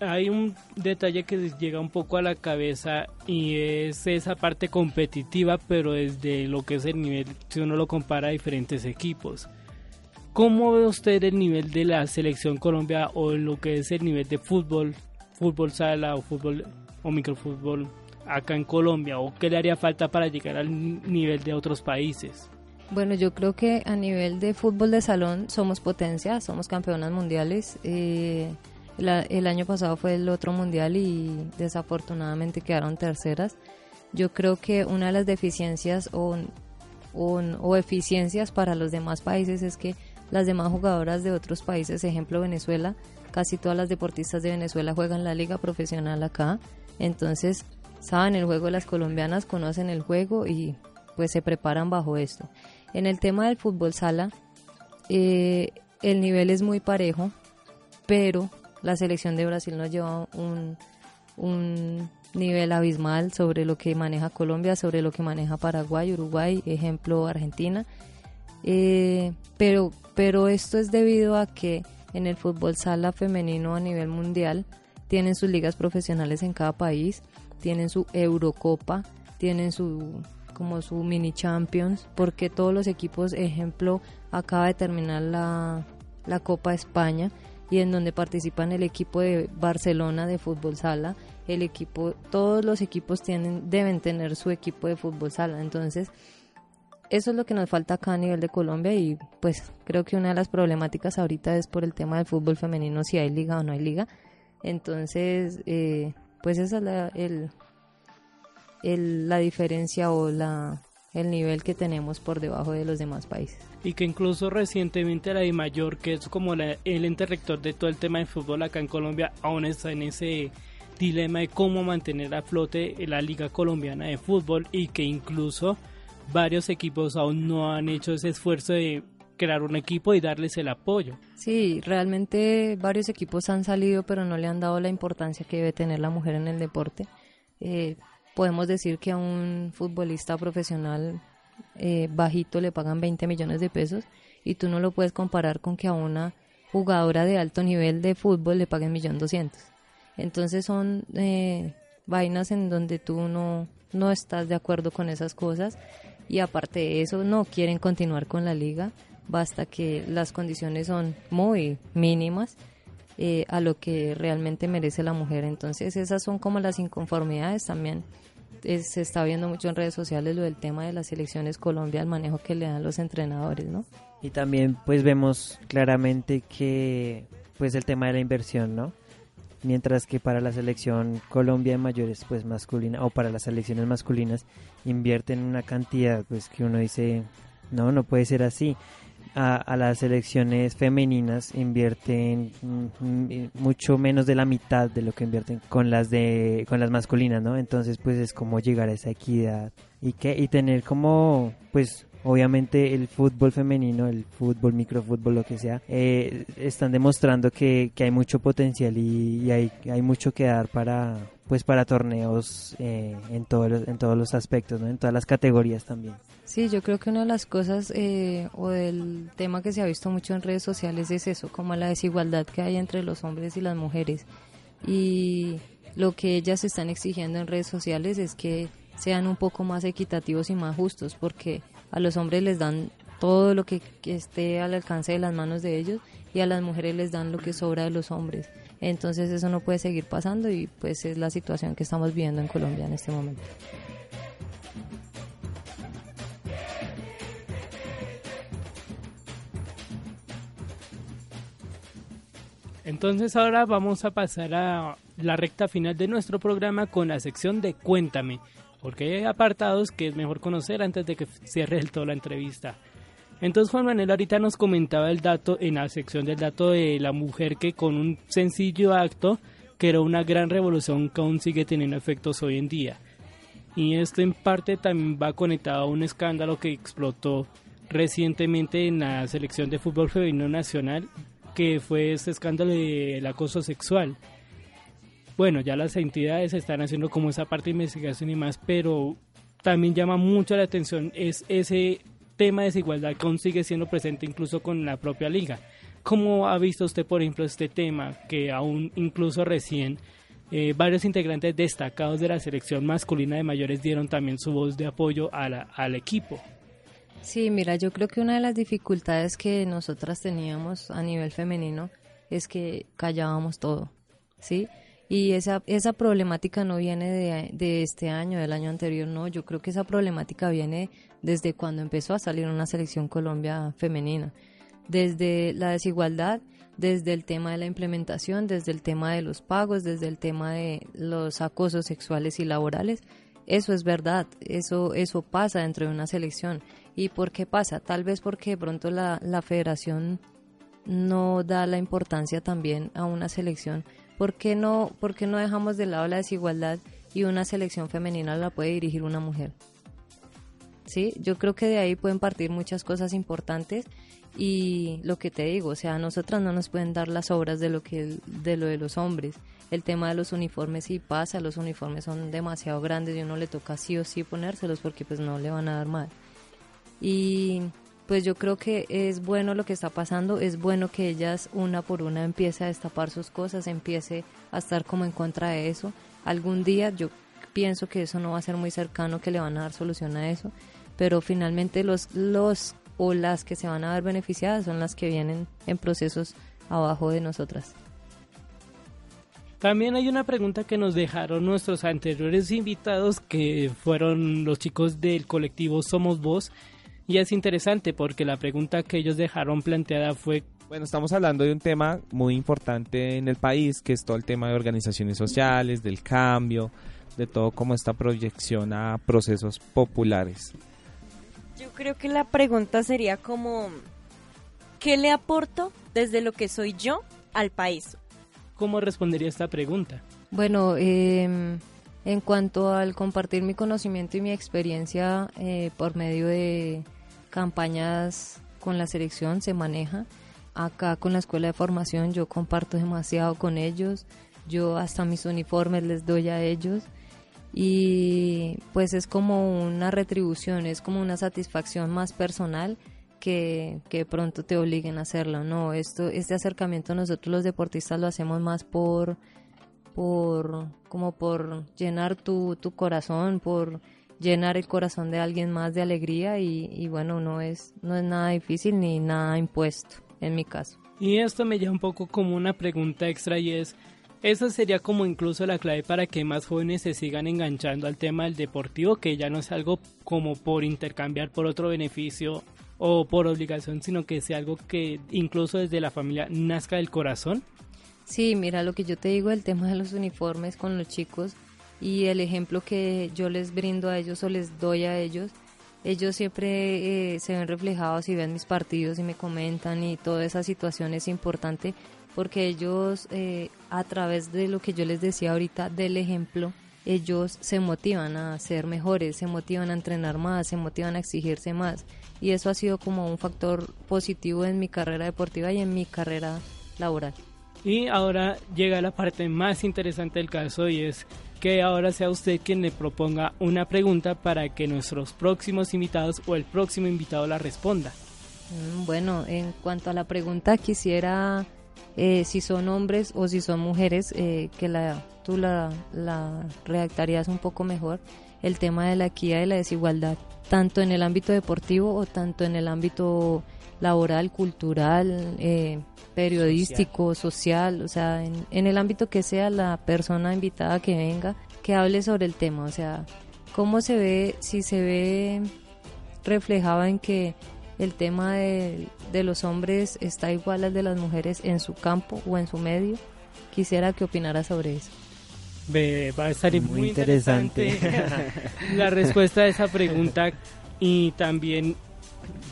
Hay un detalle que llega un poco a la cabeza y es esa parte competitiva, pero desde lo que es el nivel, si uno lo compara a diferentes equipos. ¿Cómo ve usted el nivel de la selección Colombia o lo que es el nivel de fútbol, fútbol sala o fútbol o microfútbol acá en Colombia? ¿O qué le haría falta para llegar al nivel de otros países? Bueno, yo creo que a nivel de fútbol de salón somos potencia, somos campeonas mundiales. Eh, el año pasado fue el otro mundial y desafortunadamente quedaron terceras. Yo creo que una de las deficiencias o, o, eficiencias para los demás países es que las demás jugadoras de otros países, ejemplo Venezuela, casi todas las deportistas de Venezuela juegan la liga profesional acá. Entonces, saben el juego las colombianas, conocen el juego y pues se preparan bajo esto. En el tema del fútbol sala, eh, el nivel es muy parejo, pero la selección de Brasil nos lleva un, un nivel abismal sobre lo que maneja Colombia, sobre lo que maneja Paraguay, Uruguay, ejemplo Argentina. Eh, pero, pero esto es debido a que en el fútbol sala femenino a nivel mundial tienen sus ligas profesionales en cada país, tienen su Eurocopa, tienen su como su mini champions, porque todos los equipos, ejemplo, acaba de terminar la, la Copa España y en donde participan el equipo de Barcelona de fútbol sala, el equipo, todos los equipos tienen, deben tener su equipo de fútbol sala. Entonces, eso es lo que nos falta acá a nivel de Colombia y pues creo que una de las problemáticas ahorita es por el tema del fútbol femenino, si hay liga o no hay liga. Entonces, eh, pues esa es la, el, la diferencia o la, el nivel que tenemos por debajo de los demás países. Y que incluso recientemente la Mayor, que es como el ente rector de todo el tema de fútbol acá en Colombia, aún está en ese dilema de cómo mantener a flote la Liga Colombiana de Fútbol y que incluso varios equipos aún no han hecho ese esfuerzo de crear un equipo y darles el apoyo. Sí, realmente varios equipos han salido pero no le han dado la importancia que debe tener la mujer en el deporte. Eh, podemos decir que a un futbolista profesional eh, bajito le pagan 20 millones de pesos y tú no lo puedes comparar con que a una jugadora de alto nivel de fútbol le paguen millón doscientos. Entonces son eh, vainas en donde tú no, no estás de acuerdo con esas cosas y aparte de eso no quieren continuar con la liga, basta que las condiciones son muy mínimas eh, a lo que realmente merece la mujer. Entonces esas son como las inconformidades también. se está viendo mucho en redes sociales lo del tema de las selecciones Colombia, el manejo que le dan los entrenadores, ¿no? Y también pues vemos claramente que pues el tema de la inversión, ¿no? Mientras que para la selección Colombia de mayores pues masculina o para las selecciones masculinas invierten una cantidad pues que uno dice, no, no puede ser así. A, las selecciones femeninas invierten mm, mucho menos de la mitad de lo que invierten con las de con las masculinas, ¿no? Entonces, pues es como llegar a esa equidad. Y que y tener como pues obviamente el fútbol femenino, el fútbol, microfútbol, lo que sea, eh, están demostrando que, que, hay mucho potencial y, hay, hay mucho que dar para pues para torneos eh, en todos en todos los aspectos, ¿no? en todas las categorías también. Sí, yo creo que una de las cosas eh, o del tema que se ha visto mucho en redes sociales es eso, como la desigualdad que hay entre los hombres y las mujeres. Y lo que ellas están exigiendo en redes sociales es que sean un poco más equitativos y más justos, porque a los hombres les dan todo lo que, esté al alcance de las manos de ellos y a las mujeres les dan lo que sobra de los hombres. Entonces eso no puede seguir pasando y pues es la situación que estamos viviendo en Colombia en este momento. Entonces ahora vamos a pasar a la recta final de nuestro programa con la sección de Cuéntame, porque hay apartados que es mejor conocer antes de que cierre del todo la entrevista. Entonces Juan Manuel ahorita nos comentaba el dato en la sección del dato de la mujer que con un sencillo acto creó una gran revolución que aún sigue teniendo efectos hoy en día. Y esto en parte también va conectado a un escándalo que explotó recientemente en la selección de fútbol femenino nacional, que fue este escándalo del acoso sexual. Bueno, ya las entidades están haciendo como esa parte de investigación y más, pero también llama mucho la atención es ese tema de desigualdad que aún sigue siendo presente incluso con la propia liga. ¿Cómo ha visto usted, por ejemplo, este tema que aún incluso recién eh, varios integrantes destacados de la selección masculina de mayores dieron también su voz de apoyo al equipo? Sí, mira, yo creo que una de las dificultades que nosotras teníamos a nivel femenino es que callábamos todo, ¿sí? Y esa, esa problemática no viene de, de, este año, del año anterior, no. Yo creo que esa problemática viene desde cuando empezó a salir una selección Colombia femenina. Desde la desigualdad, desde el tema de la implementación, desde el tema de los pagos, desde el tema de los acosos sexuales y laborales. Eso es verdad, eso, eso pasa dentro de una selección. ¿Y por qué pasa? Tal vez porque de pronto la, la federación no da la importancia también a una selección. ¿Por qué, no, ¿Por qué no dejamos de lado la desigualdad y una selección femenina la puede dirigir una mujer? ¿sí? Yo creo que de ahí pueden partir muchas cosas importantes y lo que te digo, o sea, a nosotras no nos pueden dar las obras de lo que de lo de los hombres. El tema de los uniformes sí pasa, los uniformes son demasiado grandes y uno le toca sí o sí ponérselos porque pues no le van a dar mal. Y pues yo creo que es bueno lo que está pasando, es bueno que ellas una por una empiece a destapar sus cosas, empiece a estar como en contra de eso. Algún día yo pienso que eso no va a ser muy cercano, que le van a dar solución a eso pero finalmente los, los o las que se van a ver beneficiadas son las que vienen en procesos abajo de nosotras. También hay una pregunta que nos dejaron nuestros anteriores invitados, que fueron los chicos del colectivo Somos Voz. Y es interesante porque la pregunta que ellos dejaron planteada fue... Bueno, estamos hablando de un tema muy importante en el país, que es todo el tema de organizaciones sociales, del cambio, de todo como esta proyección a procesos populares. Yo creo que la pregunta sería como, ¿qué le aporto desde lo que soy yo al país? ¿Cómo respondería esta pregunta? Bueno, em, en cuanto al compartir mi conocimiento y mi experiencia eh, por medio de campañas con la selección se maneja. Acá con la escuela de formación yo comparto demasiado con ellos, yo hasta mis uniformes les doy a ellos y pues es como una retribución, es como una satisfacción más personal que, que pronto te obliguen a hacerlo. No, esto, este acercamiento nosotros los deportistas lo hacemos más por, por, como por llenar tu, tu corazón, por llenar el corazón de alguien más de alegría y, y bueno, no es, no es nada difícil ni nada impuesto en mi caso. Y esto me lleva un poco como una pregunta extra y es, esa sería como incluso la clave para que más jóvenes se sigan enganchando al tema del deportivo, que ya no es algo como por intercambiar por otro beneficio o por obligación, sino que sea algo que incluso desde la familia nazca del corazón. Sí, mira lo que yo te digo, el tema de los uniformes con los chicos y el ejemplo que yo les brindo a ellos o les doy a ellos, ellos siempre eh, se ven reflejados y ven mis partidos y me comentan y toda esa situación es importante porque ellos eh, a través de lo que yo les decía ahorita del ejemplo, ellos se motivan a ser mejores, se motivan a entrenar más, se motivan a exigirse más y eso ha sido como un factor positivo en mi carrera deportiva y en mi carrera laboral. Y ahora llega la parte más interesante del caso y es que ahora sea usted quien le proponga una pregunta para que nuestros próximos invitados o el próximo invitado la responda. Mm, Bueno, en cuanto a la pregunta, quisiera eh, si son hombres o si son mujeres, eh, que la, tú la, la redactarías un poco mejor, el tema de la equidad y la desigualdad, tanto en el ámbito deportivo o tanto en el ámbito laboral, cultural, eh, periodístico, social, o sea, en, en el ámbito que sea la persona invitada que venga, que hable sobre el tema, o sea, cómo se ve, si se ve reflejado en que el tema de, de los hombres está igual al de las mujeres en su campo o en su medio, quisiera que opinara sobre eso. Va a estar muy, Muy interesante, interesante. la respuesta a esa pregunta y también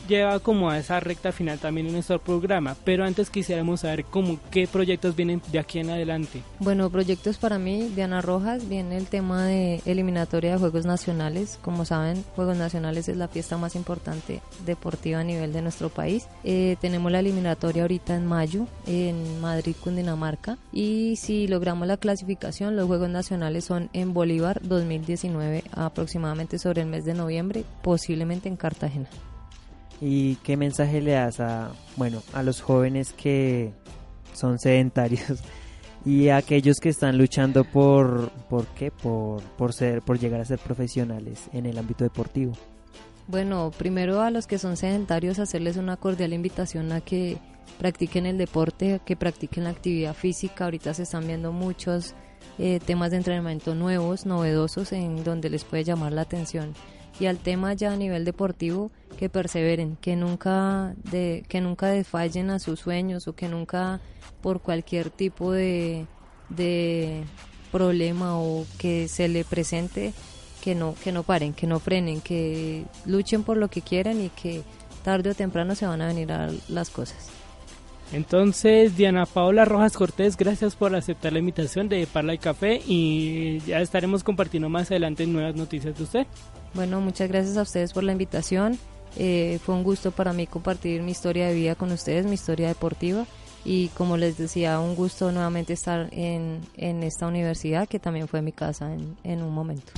lleva como a esa recta final también en nuestro programa, pero antes quisiéramos saber cómo qué proyectos vienen de aquí en adelante. Bueno, proyectos para mí, Diana Rojas, viene el tema de eliminatoria de Juegos Nacionales. Como saben, Juegos Nacionales es la fiesta más importante deportiva a nivel de nuestro país. Eh, tenemos la eliminatoria ahorita en mayo en Madrid, Cundinamarca. Y si logramos la clasificación, los Juegos Nacionales son en Bolívar 2019, aproximadamente sobre el mes de noviembre, posiblemente en Cartagena. ¿Y qué mensaje le das a, bueno, a los jóvenes que son sedentarios y a aquellos que están luchando por, por qué, por, por ser, por llegar a ser profesionales en el ámbito deportivo? Bueno, primero a los que son sedentarios hacerles una cordial invitación a que practiquen el deporte, que practiquen la actividad física. Ahorita se están viendo muchos eh, temas de entrenamiento nuevos, novedosos, en donde les puede llamar la atención. Y al tema ya a nivel deportivo, que perseveren, que nunca, de, que nunca desfallen a sus sueños o que nunca por cualquier tipo de, de problema o que se le presente que no que no paren, que no frenen, que luchen por lo que quieran y que tarde o temprano se van a venir a las cosas. Entonces, Diana Paola Rojas Cortés, gracias por aceptar la invitación de Parla y Café y ya estaremos compartiendo más adelante nuevas noticias de usted. Bueno, muchas gracias a ustedes por la invitación. Eh, fue un gusto para mí compartir mi historia de vida con ustedes, mi historia deportiva. Y como les decía, un gusto nuevamente estar en, en esta universidad, que también fue mi casa en, en un momento.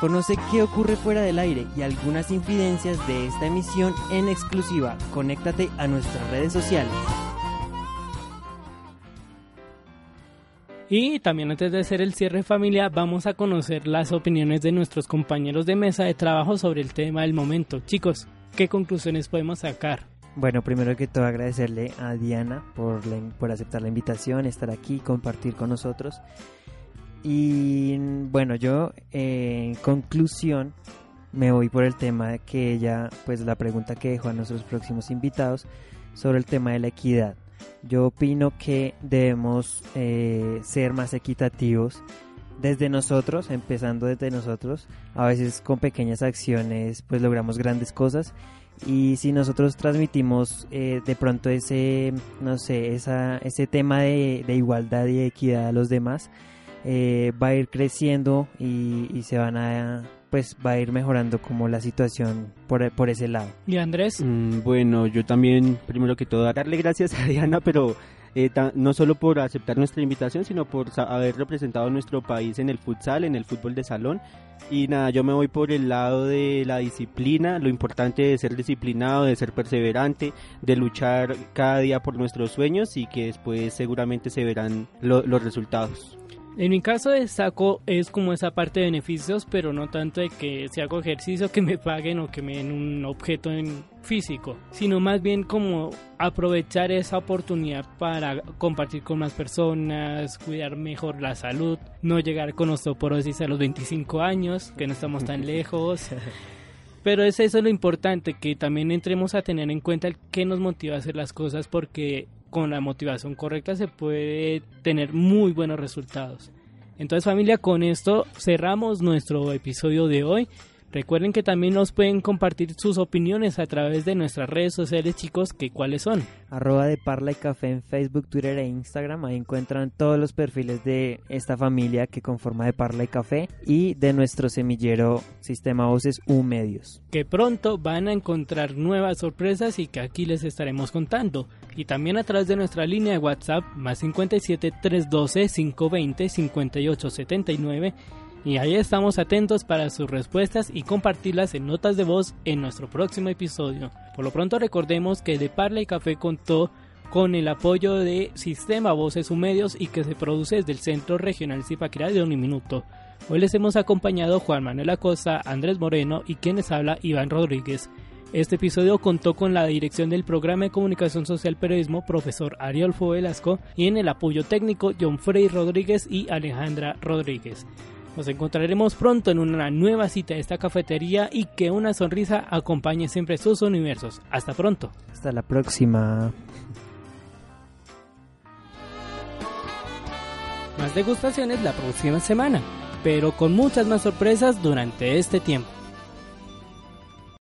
Conoce qué ocurre fuera del aire y algunas infidencias de esta emisión en exclusiva. Conéctate a nuestras redes sociales. Y también antes de hacer el cierre familia, vamos a conocer las opiniones de nuestros compañeros de mesa de trabajo sobre el tema del momento. Chicos, ¿qué conclusiones podemos sacar? Bueno, primero que todo agradecerle a Diana por, la- por aceptar la invitación, estar aquí, compartir con nosotros. Y bueno, yo eh, en conclusión me voy por el tema de que ella, pues la pregunta que dejó a nuestros próximos invitados sobre el tema de la equidad. Yo opino que debemos eh, ser más equitativos desde nosotros, empezando desde nosotros. A veces con pequeñas acciones pues logramos grandes cosas y si nosotros transmitimos eh, de pronto ese, no sé, esa, ese tema de, de igualdad y equidad a los demás, eh, va a ir creciendo y, y se van a, pues va a ir mejorando como la situación por, por ese lado. ¿Y Andrés? Mm, bueno, yo también, primero que todo, darle gracias a Diana, pero eh, ta- no solo por aceptar nuestra invitación, sino por haber representado nuestro país en el futsal, en el fútbol de salón. Y nada, yo me voy por el lado de la disciplina, lo importante de ser disciplinado, de ser perseverante, de luchar cada día por nuestros sueños y que después seguramente se verán lo- los resultados. En mi caso destaco es como esa parte de beneficios, pero no tanto de que si hago ejercicio que me paguen o que me den un objeto en físico, sino más bien como aprovechar esa oportunidad para compartir con más personas, cuidar mejor la salud, no llegar con osteoporosis a los 25 años, que no estamos tan lejos. Pero es eso lo importante, que también entremos a tener en cuenta el qué nos motiva a hacer las cosas, porque con la motivación correcta se puede tener muy buenos resultados. Entonces familia, con esto cerramos nuestro episodio de hoy. Recuerden que también nos pueden compartir sus opiniones a través de nuestras redes sociales, chicos, que cuáles son. Arroba de Parla y Café en Facebook, Twitter e Instagram. Ahí encuentran todos los perfiles de esta familia que conforma de Parla y Café y de nuestro semillero Sistema Voces U Medios. que pronto van a encontrar nuevas sorpresas y que aquí les estaremos contando. Y también a través de nuestra línea de WhatsApp más 57 312 520 58 79 y ahí estamos atentos para sus respuestas y compartirlas en notas de voz en nuestro próximo episodio. Por lo pronto recordemos que De Parla y Café contó con el apoyo de Sistema Voces Medios y que se produce desde el Centro Regional Zipaquirá de Uniminuto. Hoy les hemos acompañado Juan Manuel Acosta, Andrés Moreno y quienes habla Iván Rodríguez. Este episodio contó con la dirección del programa de comunicación social periodismo profesor Ariolfo Velasco y en el apoyo técnico John Frey Rodríguez y Alejandra Rodríguez. Nos encontraremos pronto en una nueva cita de esta cafetería y que una sonrisa acompañe siempre sus universos. Hasta pronto. Hasta la próxima. Más degustaciones la próxima semana, pero con muchas más sorpresas durante este tiempo.